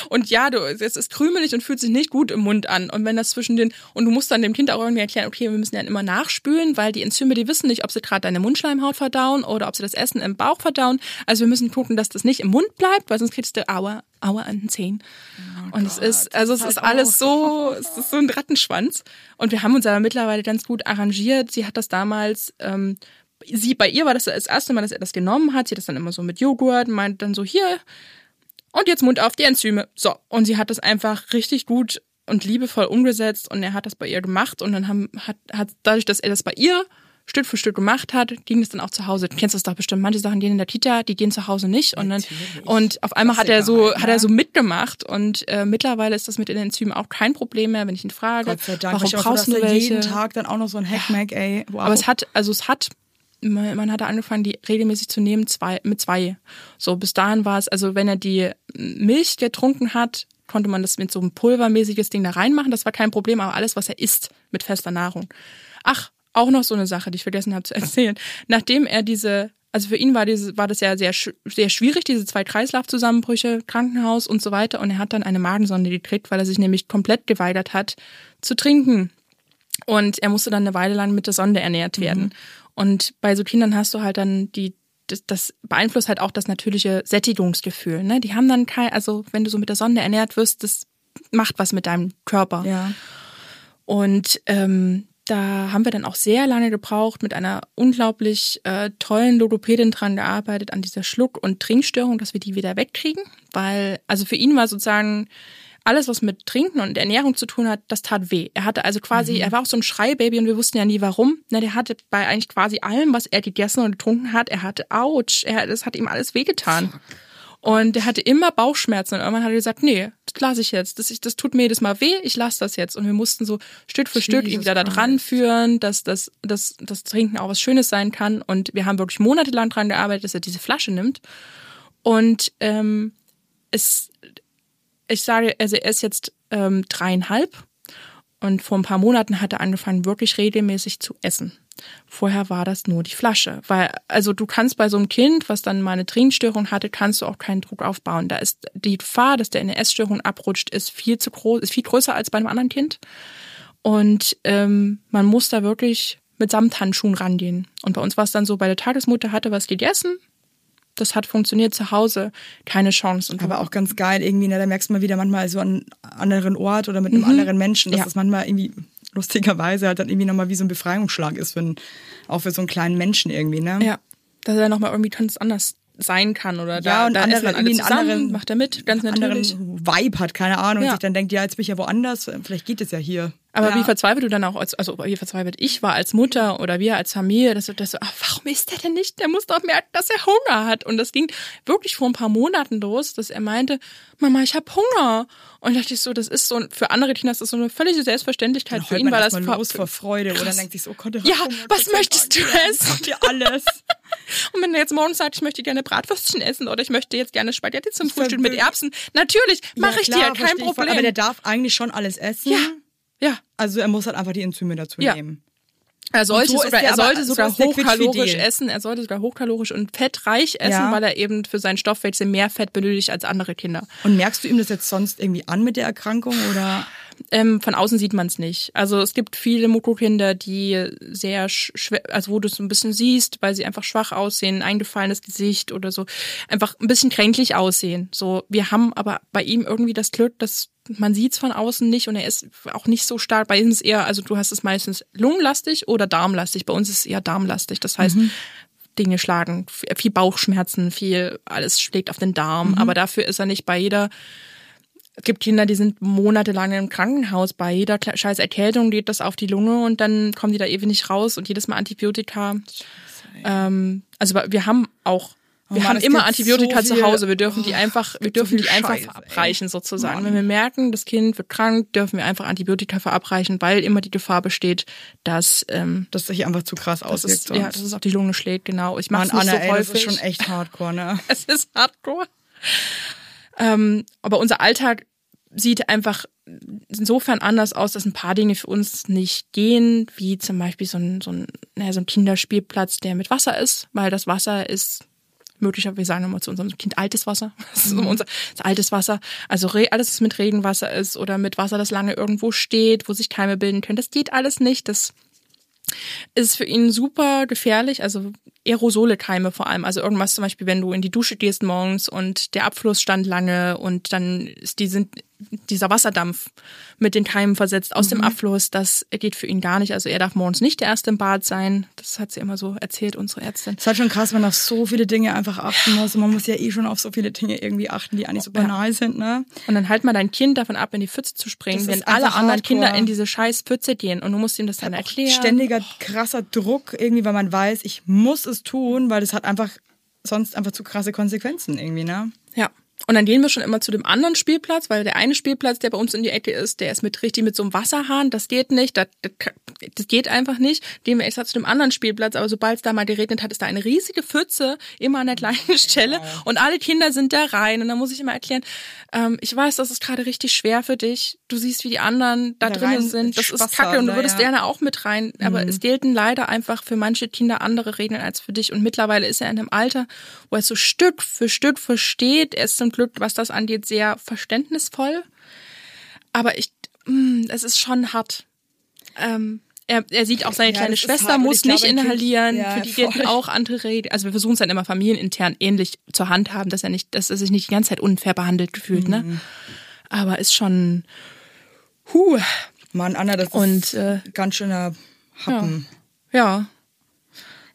[SPEAKER 4] Und ja, du, es ist krümelig und fühlt sich nicht gut im Mund an. Und wenn das zwischen den, und du musst dann dem Kind auch irgendwie erklären, okay, wir müssen ja immer nachspülen, weil die Enzyme, die wissen nicht, ob sie gerade deine Mundschleimhaut verdauen oder ob sie das Essen im Bauch verdauen. Also wir müssen gucken, dass das nicht im Mund bleibt, weil sonst kriegst du Aua, Aua an den Zähnen. und es ist, also es
[SPEAKER 3] halt
[SPEAKER 4] ist alles so, es ist so ein Rattenschwanz. Und wir haben uns aber mittlerweile ganz gut arrangiert. Sie hat das damals, ähm, sie, bei ihr war das das erste Mal, dass er das genommen hat. Sie hat das dann immer so mit Joghurt, meint dann so, hier, und jetzt Mund auf die Enzyme. So. Und sie hat das einfach richtig gut und liebevoll umgesetzt und er hat das bei ihr gemacht und dann haben, hat, hat dadurch, dass er das bei ihr Stück für Stück gemacht hat, ging es dann auch zu Hause. Du kennst das doch bestimmt. Manche Sachen gehen in der Kita, die gehen zu Hause nicht. Und dann, und auf einmal hat er so,
[SPEAKER 3] halt,
[SPEAKER 4] hat er so mitgemacht und äh, mittlerweile ist das mit den Enzymen auch kein Problem mehr, wenn ich ihn frage.
[SPEAKER 3] Gott sei Dank.
[SPEAKER 4] Warum
[SPEAKER 3] Ich
[SPEAKER 4] brauchst du
[SPEAKER 3] jeden Tag dann auch noch so ein Hackmack, ey. Wow.
[SPEAKER 4] Aber es hat, also es hat, man, man hatte angefangen, die regelmäßig zu nehmen, zwei, mit zwei. So, bis dahin war es, also wenn er die Milch getrunken hat, konnte man das mit so einem pulvermäßiges Ding da reinmachen. Das war kein Problem, aber alles, was er isst mit fester Nahrung. Ach, auch noch so eine Sache, die ich vergessen habe zu erzählen. Nachdem er diese, also für ihn war diese, war das ja sehr, sehr schwierig, diese zwei Kreislaufzusammenbrüche, Krankenhaus und so weiter. Und er hat dann eine Magensonde gekriegt, weil er sich nämlich komplett geweigert hat zu trinken. Und er musste dann eine Weile lang mit der Sonde ernährt werden. Und bei so Kindern hast du halt dann die das, das beeinflusst halt auch das natürliche Sättigungsgefühl. Ne? Die haben dann kein, also wenn du so mit der Sonne ernährt wirst, das macht was mit deinem Körper.
[SPEAKER 5] Ja.
[SPEAKER 4] Und ähm, da haben wir dann auch sehr lange gebraucht, mit einer unglaublich äh, tollen Logopädin dran gearbeitet, an dieser Schluck- und Trinkstörung, dass wir die wieder wegkriegen. Weil, also für ihn war sozusagen alles, was mit Trinken und Ernährung zu tun hat, das tat weh. Er hatte also quasi,
[SPEAKER 5] Mhm.
[SPEAKER 4] er war auch so ein Schreibaby und wir wussten ja nie warum. Na, der hatte bei eigentlich quasi allem, was er gegessen und getrunken hat, er hatte Autsch, er, das hat ihm alles wehgetan. Und er hatte immer Bauchschmerzen und irgendwann hat er gesagt, nee, das lasse ich jetzt. Das, ich, das tut mir jedes Mal weh, ich lasse das jetzt. Und wir mussten so Stück für Stück ihn
[SPEAKER 5] Jesus
[SPEAKER 4] wieder da dran führen, dass das, dass das Trinken auch was Schönes sein kann. Und wir haben wirklich monatelang dran gearbeitet, dass er diese Flasche nimmt. Und ähm, es, ich sage, also er ist jetzt ähm, dreieinhalb und vor ein paar Monaten hat er angefangen, wirklich regelmäßig zu essen. Vorher war das nur die Flasche. Weil, also du kannst bei so einem Kind, was dann mal eine Trinkstörung hatte, kannst du auch keinen Druck aufbauen. Da ist die Gefahr, dass der in eine Essstörung abrutscht, ist viel zu groß, ist viel größer als bei einem anderen Kind. Und ähm, man muss da wirklich mit Samthandschuhen rangehen. Und bei uns war es dann so, bei der Tagesmutter hatte was gegessen. Das hat funktioniert zu Hause, keine Chance. Und
[SPEAKER 5] Aber auch ganz geil irgendwie, ne? da merkst du mal wieder manchmal so an einem anderen Ort oder mit einem anderen Menschen, dass
[SPEAKER 4] Ja.
[SPEAKER 5] das manchmal irgendwie lustigerweise halt dann irgendwie nochmal wie so ein Befreiungsschlag ist, einen, auch für so einen kleinen Menschen irgendwie, ne?
[SPEAKER 4] Ja, dass er nochmal irgendwie ganz anders sein kann oder
[SPEAKER 5] Ja,
[SPEAKER 4] da,
[SPEAKER 5] und
[SPEAKER 4] da
[SPEAKER 5] anders
[SPEAKER 4] essen dann alle zusammen,
[SPEAKER 5] anderen-
[SPEAKER 4] macht er mit, ganz
[SPEAKER 5] einen
[SPEAKER 4] natürlich.
[SPEAKER 5] anderen Vibe hat, keine Ahnung,
[SPEAKER 4] Ja.
[SPEAKER 5] und sich dann denkt, ja, jetzt bin ich ja woanders, vielleicht geht es ja hier.
[SPEAKER 4] Aber
[SPEAKER 5] ja.
[SPEAKER 4] wie verzweifelt du dann auch, als, also wie verzweifelt ich war als Mutter oder wir als Familie, dass du das so, ach, warum isst der denn nicht? Der muss doch merken, dass er Hunger hat. Und das ging wirklich vor ein paar Monaten los, dass er meinte, Mama, ich habe Hunger. Und da dachte ich so, das ist so, für andere Kinder ist das so eine völlige Selbstverständlichkeit.
[SPEAKER 5] Dann
[SPEAKER 4] für ihn war das
[SPEAKER 5] los vor Freude oder denkt sich so, oh Gott,
[SPEAKER 4] Ja,
[SPEAKER 5] Hunger,
[SPEAKER 4] was möchtest du
[SPEAKER 5] ja,
[SPEAKER 4] essen?
[SPEAKER 5] Ihr alles?
[SPEAKER 4] Und wenn er jetzt morgen sagt, ich möchte gerne Bratwürstchen essen oder ich möchte jetzt gerne Spaghetti zum Frühstück mit Erbsen, natürlich, mache
[SPEAKER 5] Ja,
[SPEAKER 4] ich dir, kein
[SPEAKER 5] versteh ich voll.
[SPEAKER 4] Problem.
[SPEAKER 5] Aber der darf eigentlich schon alles essen.
[SPEAKER 4] ja, ja.
[SPEAKER 5] Also er muss halt einfach die Enzyme dazu
[SPEAKER 4] Ja.
[SPEAKER 5] nehmen.
[SPEAKER 4] Er sollte
[SPEAKER 5] so
[SPEAKER 4] sogar, er sollte
[SPEAKER 5] so
[SPEAKER 4] sogar hochkalorisch essen. Er sollte sogar hochkalorisch und fettreich essen,
[SPEAKER 5] Ja.
[SPEAKER 4] weil er eben für seinen Stoffwechsel mehr Fett benötigt als andere Kinder.
[SPEAKER 5] Und merkst du ihm das jetzt sonst irgendwie an mit der Erkrankung oder?
[SPEAKER 4] Ähm, von außen sieht man es nicht. Also es gibt viele Mukokinder, die sehr sch- schwer, also wo du es so ein bisschen siehst, weil sie einfach schwach aussehen, eingefallenes Gesicht oder so, einfach ein bisschen kränklich aussehen. So, wir haben aber bei ihm irgendwie das Glück, dass man sieht es von außen nicht und er ist auch nicht so stark. Bei ihm ist es eher, also du hast es meistens lungenlastig oder darmlastig. Bei uns ist es eher darmlastig. Das heißt, Dinge schlagen, viel Bauchschmerzen, viel, alles schlägt auf den Darm. Aber dafür ist er nicht bei jeder es gibt Kinder, die sind monatelang im Krankenhaus. Bei jeder scheiß Erkältung geht das auf die Lunge und dann kommen die da ewig nicht raus und jedes Mal Antibiotika. Ähm, also wir haben auch, wir
[SPEAKER 5] Oh Mann,
[SPEAKER 4] haben immer Antibiotika
[SPEAKER 5] so
[SPEAKER 4] zu Hause. Wir dürfen die
[SPEAKER 5] Oh,
[SPEAKER 4] einfach, wir
[SPEAKER 5] so
[SPEAKER 4] dürfen
[SPEAKER 5] viel
[SPEAKER 4] die einfach
[SPEAKER 5] Scheiße, ey.
[SPEAKER 4] verabreichen sozusagen.
[SPEAKER 5] Mann.
[SPEAKER 4] Wenn wir merken, das Kind wird krank, dürfen wir einfach Antibiotika verabreichen, weil immer die Gefahr besteht, dass ähm,
[SPEAKER 5] Dass sich einfach zu krass
[SPEAKER 4] das
[SPEAKER 5] auswirkt.
[SPEAKER 4] ist, ja, dass es auf die Lunge schlägt. Genau. Ich mache es nicht
[SPEAKER 5] Anna,
[SPEAKER 4] so
[SPEAKER 5] ey,
[SPEAKER 4] häufig.
[SPEAKER 5] das ist schon echt hardcore, ne?
[SPEAKER 4] es ist hardcore. Ähm, aber unser Alltag sieht einfach insofern anders aus, dass ein paar Dinge für uns nicht gehen, wie zum Beispiel so ein, so ein, naja, so ein Kinderspielplatz, der mit Wasser ist, weil das Wasser ist möglicherweise, wir sagen immer zu unserem Kind altes Wasser, das ist unser das altes Wasser, also alles, was mit Regenwasser ist oder mit Wasser, das lange irgendwo steht, wo sich Keime bilden können, das geht alles nicht, das ist für ihn super gefährlich, also Aerosole-Keime vor allem. Also irgendwas zum Beispiel, wenn du in die Dusche gehst morgens und der Abfluss stand lange und dann ist die, sind, dieser Wasserdampf mit den Keimen versetzt aus dem Abfluss, das geht für ihn gar nicht. Also er darf morgens nicht der Erste im Bad sein. Das hat sie immer so erzählt, unsere Ärztin.
[SPEAKER 5] Es ist halt schon krass, wenn man auf so viele Dinge einfach achten muss. Und man muss ja eh schon auf so viele Dinge irgendwie achten, die eigentlich so banal sind, ne?
[SPEAKER 4] Und dann halt mal dein Kind davon ab, in die Pfütze zu springen,
[SPEAKER 5] Das
[SPEAKER 4] wenn alle anderen
[SPEAKER 5] hardcore.
[SPEAKER 4] Kinder in diese scheiß Pfütze gehen und du musst ihm das dann erklären.
[SPEAKER 5] Ständiger krasser Druck irgendwie, weil man weiß, ich muss es tun, weil das hat einfach sonst einfach zu krasse Konsequenzen irgendwie, ne?
[SPEAKER 4] Und dann gehen wir schon immer zu dem anderen Spielplatz, weil der eine Spielplatz, der bei uns in die Ecke ist, der ist mit richtig mit so einem Wasserhahn. Das geht nicht. Das, das, das geht einfach nicht. Gehen wir extra zu dem anderen Spielplatz. Aber sobald es da mal geregnet hat, ist da eine riesige Pfütze immer an der gleichen Stelle. Und alle Kinder sind da rein. Und dann muss ich immer erklären, ähm, ich weiß, das ist gerade richtig schwer für dich. Du siehst, wie die anderen da,
[SPEAKER 5] Da
[SPEAKER 4] drinnen sind. Das ist kacke. Und du würdest
[SPEAKER 5] ja.
[SPEAKER 4] gerne auch mit rein. Aber es gelten leider einfach für manche Kinder andere Regeln als für dich. Und mittlerweile ist er in einem Alter, wo er es so Stück für Stück versteht. Er ist zum Glück, was das angeht, sehr verständnisvoll. Aber ich, mh, es ist schon hart. Ähm, er, er sieht auch seine
[SPEAKER 3] Ja,
[SPEAKER 4] kleine Schwester
[SPEAKER 3] hart
[SPEAKER 4] muss
[SPEAKER 3] ich glaube,
[SPEAKER 4] nicht
[SPEAKER 3] Kind-
[SPEAKER 4] inhalieren,
[SPEAKER 3] ja,
[SPEAKER 4] für die
[SPEAKER 3] voll.
[SPEAKER 4] gelten auch andere Regeln. Also wir versuchen es dann immer familienintern ähnlich zur Hand haben, dass er nicht, dass er sich nicht die ganze Zeit unfair behandelt fühlt,
[SPEAKER 3] Mhm.
[SPEAKER 4] ne? Aber ist schon, huh,
[SPEAKER 3] Mann, Anna, das
[SPEAKER 4] Und,
[SPEAKER 3] ist
[SPEAKER 4] äh,
[SPEAKER 3] ganz schöner Happen.
[SPEAKER 4] ja.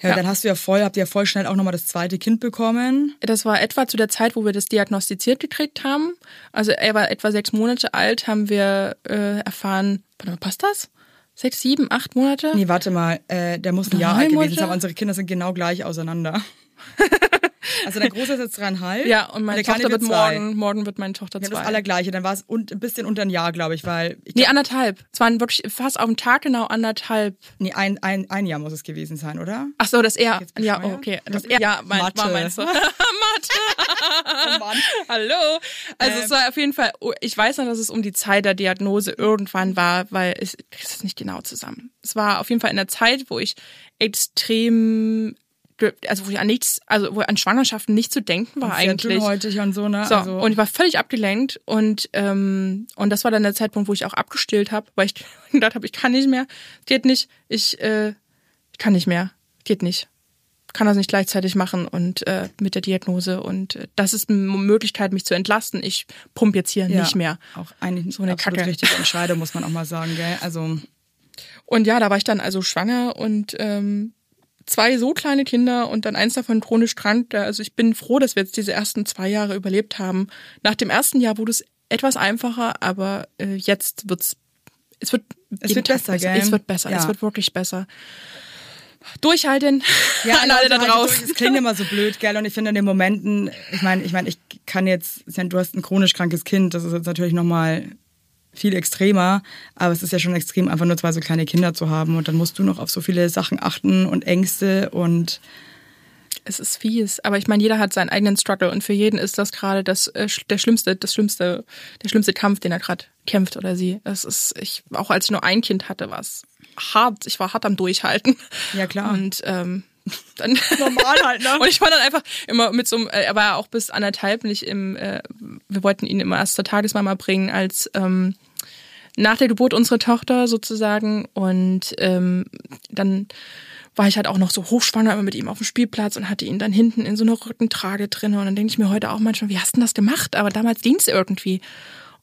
[SPEAKER 3] Ja,
[SPEAKER 4] Ja.
[SPEAKER 3] dann hast du ja voll, habt ihr ja voll schnell auch nochmal das zweite Kind bekommen.
[SPEAKER 4] Das war etwa zu der Zeit, wo wir das diagnostiziert gekriegt haben. Also er war etwa sechs Monate alt, haben wir äh, erfahren, warte mal, passt das? Sechs, sieben, acht Monate?
[SPEAKER 3] Nee, warte mal, äh, der muss ein Jahr alt gewesen sein, unsere Kinder sind genau gleich auseinander. also der Große ist jetzt dreieinhalb.
[SPEAKER 4] Ja, und meine Tochter wird
[SPEAKER 3] zwei.
[SPEAKER 4] morgen, morgen wird meine Tochter
[SPEAKER 3] Ja, das
[SPEAKER 4] zwei.
[SPEAKER 3] allergleiche. Dann war es un ein bisschen unter ein Jahr, glaube ich, weil ich
[SPEAKER 4] Nee, anderthalb. Es waren wirklich fast auf den Tag genau anderthalb.
[SPEAKER 3] nee, ein, ein, ein Jahr muss es gewesen sein, oder?
[SPEAKER 4] Ach so, das er. Ja, oh, okay. Das er. Ja, mein,
[SPEAKER 3] Mathe.
[SPEAKER 4] war meinst du. Mathe.
[SPEAKER 3] Oh Mann.
[SPEAKER 4] Hallo. Also es war auf jeden Fall, ich weiß noch, dass es um die Zeit der Diagnose irgendwann war, weil ich kriege es nicht genau zusammen. Es war auf jeden Fall in der Zeit, wo ich extrem, also wo ich an nichts, also wo an Schwangerschaften nicht zu denken war
[SPEAKER 3] Sehr
[SPEAKER 4] eigentlich.
[SPEAKER 3] dünnhäutig und so, ne?
[SPEAKER 4] So,
[SPEAKER 3] also,
[SPEAKER 4] und ich war völlig abgelenkt und ähm, und das war dann der Zeitpunkt, wo ich auch abgestillt habe, weil ich gedacht habe, ich kann nicht mehr, geht nicht, ich, äh, ich kann nicht mehr, geht nicht, kann das nicht gleichzeitig machen und äh, mit der Diagnose und äh, das ist eine Möglichkeit, mich zu entlasten. Ich pump jetzt hier
[SPEAKER 3] ja,
[SPEAKER 4] nicht mehr.
[SPEAKER 3] Auch eigentlich
[SPEAKER 4] So eine Kacke.
[SPEAKER 3] richtige Entscheidung, muss man auch mal sagen, gell? Also,
[SPEAKER 4] Und ja, da war ich dann also schwanger und ähm, zwei so kleine Kinder und dann eins davon chronisch krank. Da- Also ich bin froh, dass wir jetzt diese ersten zwei Jahre überlebt haben. Nach dem ersten Jahr wurde es etwas einfacher, aber äh, jetzt wird's es wird
[SPEAKER 3] Es wird
[SPEAKER 4] Tag
[SPEAKER 3] besser, gell?
[SPEAKER 4] Es wird besser,
[SPEAKER 3] Ja.
[SPEAKER 4] es wird wirklich besser. Durchhalten.
[SPEAKER 3] Ja,
[SPEAKER 4] an alle da
[SPEAKER 3] Leute, halt,
[SPEAKER 4] draußen.
[SPEAKER 3] Es klingt immer so blöd, gell? Und ich finde in den Momenten, ich meine, ich meine, ich kann jetzt, du hast ein chronisch krankes Kind, das ist jetzt natürlich nochmal viel extremer, aber es ist ja schon extrem, einfach nur zwei so kleine Kinder zu haben und dann musst du noch auf so viele Sachen achten und Ängste und
[SPEAKER 4] Es ist fies, aber ich meine, jeder hat seinen eigenen Struggle und für jeden ist das gerade das äh, der schlimmste, das schlimmste, der schlimmste Kampf, den er gerade kämpft oder sie. Das ist ich auch als ich nur ein Kind hatte, war es hart. Ich war hart am durchhalten.
[SPEAKER 3] Ja, klar.
[SPEAKER 4] Und ähm, dann
[SPEAKER 3] Normal halt, ne?
[SPEAKER 4] und ich war dann einfach immer mit so einem, äh, er war auch bis anderthalb nicht im, äh, wir wollten ihn immer erst zur Tagesmama bringen als ähm, nach der Geburt unserer Tochter sozusagen und ähm, dann war ich halt auch noch so hochschwanger immer mit ihm auf dem Spielplatz und hatte ihn dann hinten in so einer Rückentrage drin und dann denke ich mir heute auch manchmal, wie hast du denn das gemacht? Aber damals ging es irgendwie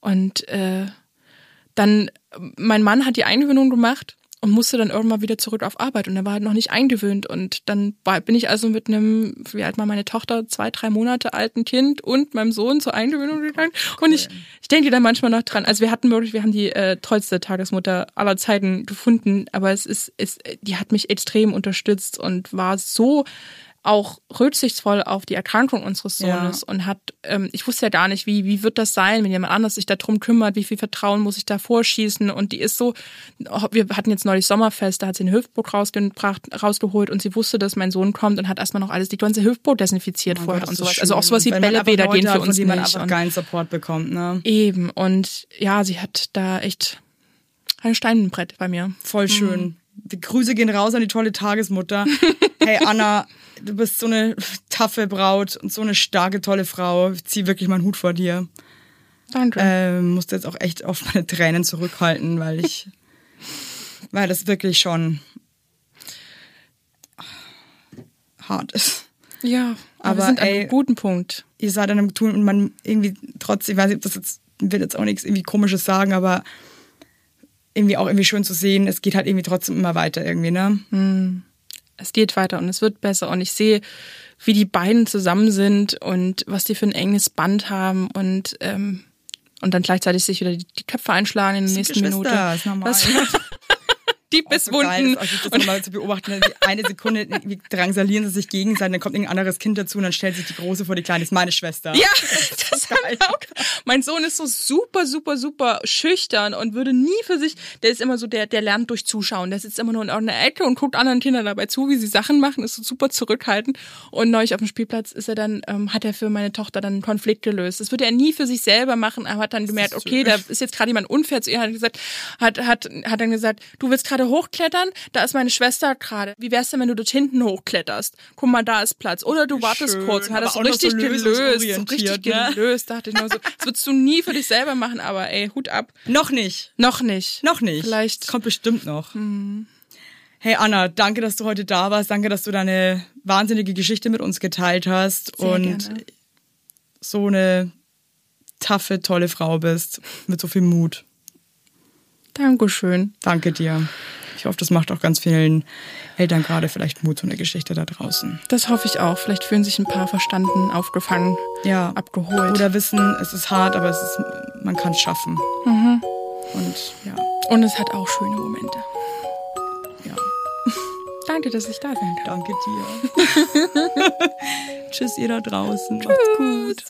[SPEAKER 4] und äh, dann mein Mann hat die Eingewöhnung gemacht und musste dann irgendwann wieder zurück auf Arbeit. Und er war halt noch nicht eingewöhnt. Und dann war, bin ich also mit einem, wie alt war meine Tochter, zwei, drei Monate alten Kind und meinem Sohn zur Eingewöhnung gegangen. Und ich, ich denke da manchmal noch dran, also wir hatten wirklich, wir haben die äh, tollste Tagesmutter aller Zeiten gefunden, aber es ist, es, die hat mich extrem unterstützt und war so auch rücksichtsvoll auf die Erkrankung unseres Sohnes
[SPEAKER 3] Ja.
[SPEAKER 4] und hat, ähm, ich wusste ja gar nicht, wie, wie wird das sein, wenn jemand anders sich darum kümmert, wie viel Vertrauen muss ich da vorschießen und die ist so, wir hatten jetzt neulich Sommerfest, da hat sie ein Hüftbrot rausgebracht, rausgeholt und sie wusste, dass mein Sohn kommt und hat erstmal noch alles, die ganze Hüftbrot desinfiziert
[SPEAKER 3] Oh
[SPEAKER 4] vorher und
[SPEAKER 3] ist so
[SPEAKER 4] sowas. Also auch sowas wie Bällebäder gehen
[SPEAKER 3] hat,
[SPEAKER 4] für uns
[SPEAKER 3] man
[SPEAKER 4] nicht.
[SPEAKER 3] einfach
[SPEAKER 4] Und
[SPEAKER 3] geilen Support bekommt, ne?
[SPEAKER 4] eben und ja, sie hat da echt ein Steinbrett bei mir.
[SPEAKER 3] Voll schön. Die Grüße gehen raus an die tolle Tagesmutter. hey Anna, du bist so eine taffe Braut und so eine starke, tolle Frau. Ich zieh wirklich meinen Hut vor dir.
[SPEAKER 4] Danke.
[SPEAKER 3] Ähm, musste jetzt auch echt auf meine Tränen zurückhalten, weil ich, weil das wirklich schon hart ist.
[SPEAKER 4] ja, aber,
[SPEAKER 3] aber
[SPEAKER 4] wir sind an
[SPEAKER 3] ey-
[SPEAKER 4] einem guten Punkt.
[SPEAKER 3] Ihr seid an einem Tun und man irgendwie trotzdem, ich weiß nicht, ob das jetzt, will jetzt auch nichts irgendwie komisches sagen, aber irgendwie auch irgendwie schön zu sehen, es geht halt irgendwie trotzdem immer weiter irgendwie, ne?
[SPEAKER 4] es geht weiter und es wird besser und ich sehe, wie die beiden zusammen sind und was die für ein enges Band haben und ähm, und dann gleichzeitig sich wieder die, Köpfe einschlagen in der nächsten
[SPEAKER 3] Geschwister,
[SPEAKER 4] Minute.
[SPEAKER 3] ist normal.
[SPEAKER 4] Das, die
[SPEAKER 3] so geil,
[SPEAKER 4] Bisswunden.
[SPEAKER 3] ist, also das mal zu beobachten, eine Sekunde irgendwie drangsalieren sie sich gegenseitig, dann kommt irgendein anderes Kind dazu und dann stellt sich die Große vor die Kleine, ist meine Schwester.
[SPEAKER 4] Ja, das wir auch. Mein Sohn ist so super, super, super schüchtern und würde nie für sich, der ist immer so, der, der lernt durch Zuschauen. Der sitzt immer nur in irgendeiner Ecke und guckt anderen Kindern dabei zu, wie sie Sachen machen, ist so super zurückhaltend. Und neulich auf dem Spielplatz ist er dann, ähm, hat er für meine Tochter dann einen Konflikt gelöst. Das würde er nie für sich selber machen, aber hat dann gemerkt,
[SPEAKER 3] ist
[SPEAKER 4] okay, da ist jetzt gerade jemand unfair zu ihr, hat gesagt, hat, hat, hat dann gesagt, du willst gerade hochklettern, da ist meine Schwester gerade. Wie wär's denn, wenn du dort hinten hochkletterst? Guck mal, da ist Platz. Oder du wartest
[SPEAKER 3] Schön,
[SPEAKER 4] kurz und hat das so
[SPEAKER 3] noch so
[SPEAKER 4] richtig gelöst, so richtig
[SPEAKER 3] ne?
[SPEAKER 4] gelöst. Dachte ich nur so, das würdest du nie für dich selber machen, aber ey, Hut ab.
[SPEAKER 3] Noch nicht.
[SPEAKER 4] Noch nicht.
[SPEAKER 3] Noch nicht.
[SPEAKER 4] Vielleicht.
[SPEAKER 3] Kommt bestimmt noch. Hey Anna, danke, dass du heute da warst. Danke, dass du deine wahnsinnige Geschichte mit uns geteilt hast
[SPEAKER 4] Sehr
[SPEAKER 3] und
[SPEAKER 4] gerne.
[SPEAKER 3] so eine taffe, tolle Frau bist mit so viel Mut.
[SPEAKER 4] Dankeschön.
[SPEAKER 3] Danke dir. Ich hoffe, das macht auch ganz vielen Eltern gerade vielleicht Mut zu einer Geschichte da draußen.
[SPEAKER 4] Das hoffe ich auch. Vielleicht fühlen sich ein paar verstanden, aufgefangen,
[SPEAKER 3] Ja.
[SPEAKER 4] abgeholt.
[SPEAKER 3] Oder wissen, es ist hart, aber es ist, man kann es schaffen.
[SPEAKER 4] Mhm.
[SPEAKER 3] Und ja,
[SPEAKER 4] Und es hat auch schöne Momente.
[SPEAKER 3] ja.
[SPEAKER 4] Danke, dass ich da sein kann.
[SPEAKER 3] Danke dir. Tschüss, ihr da draußen. Macht's gut.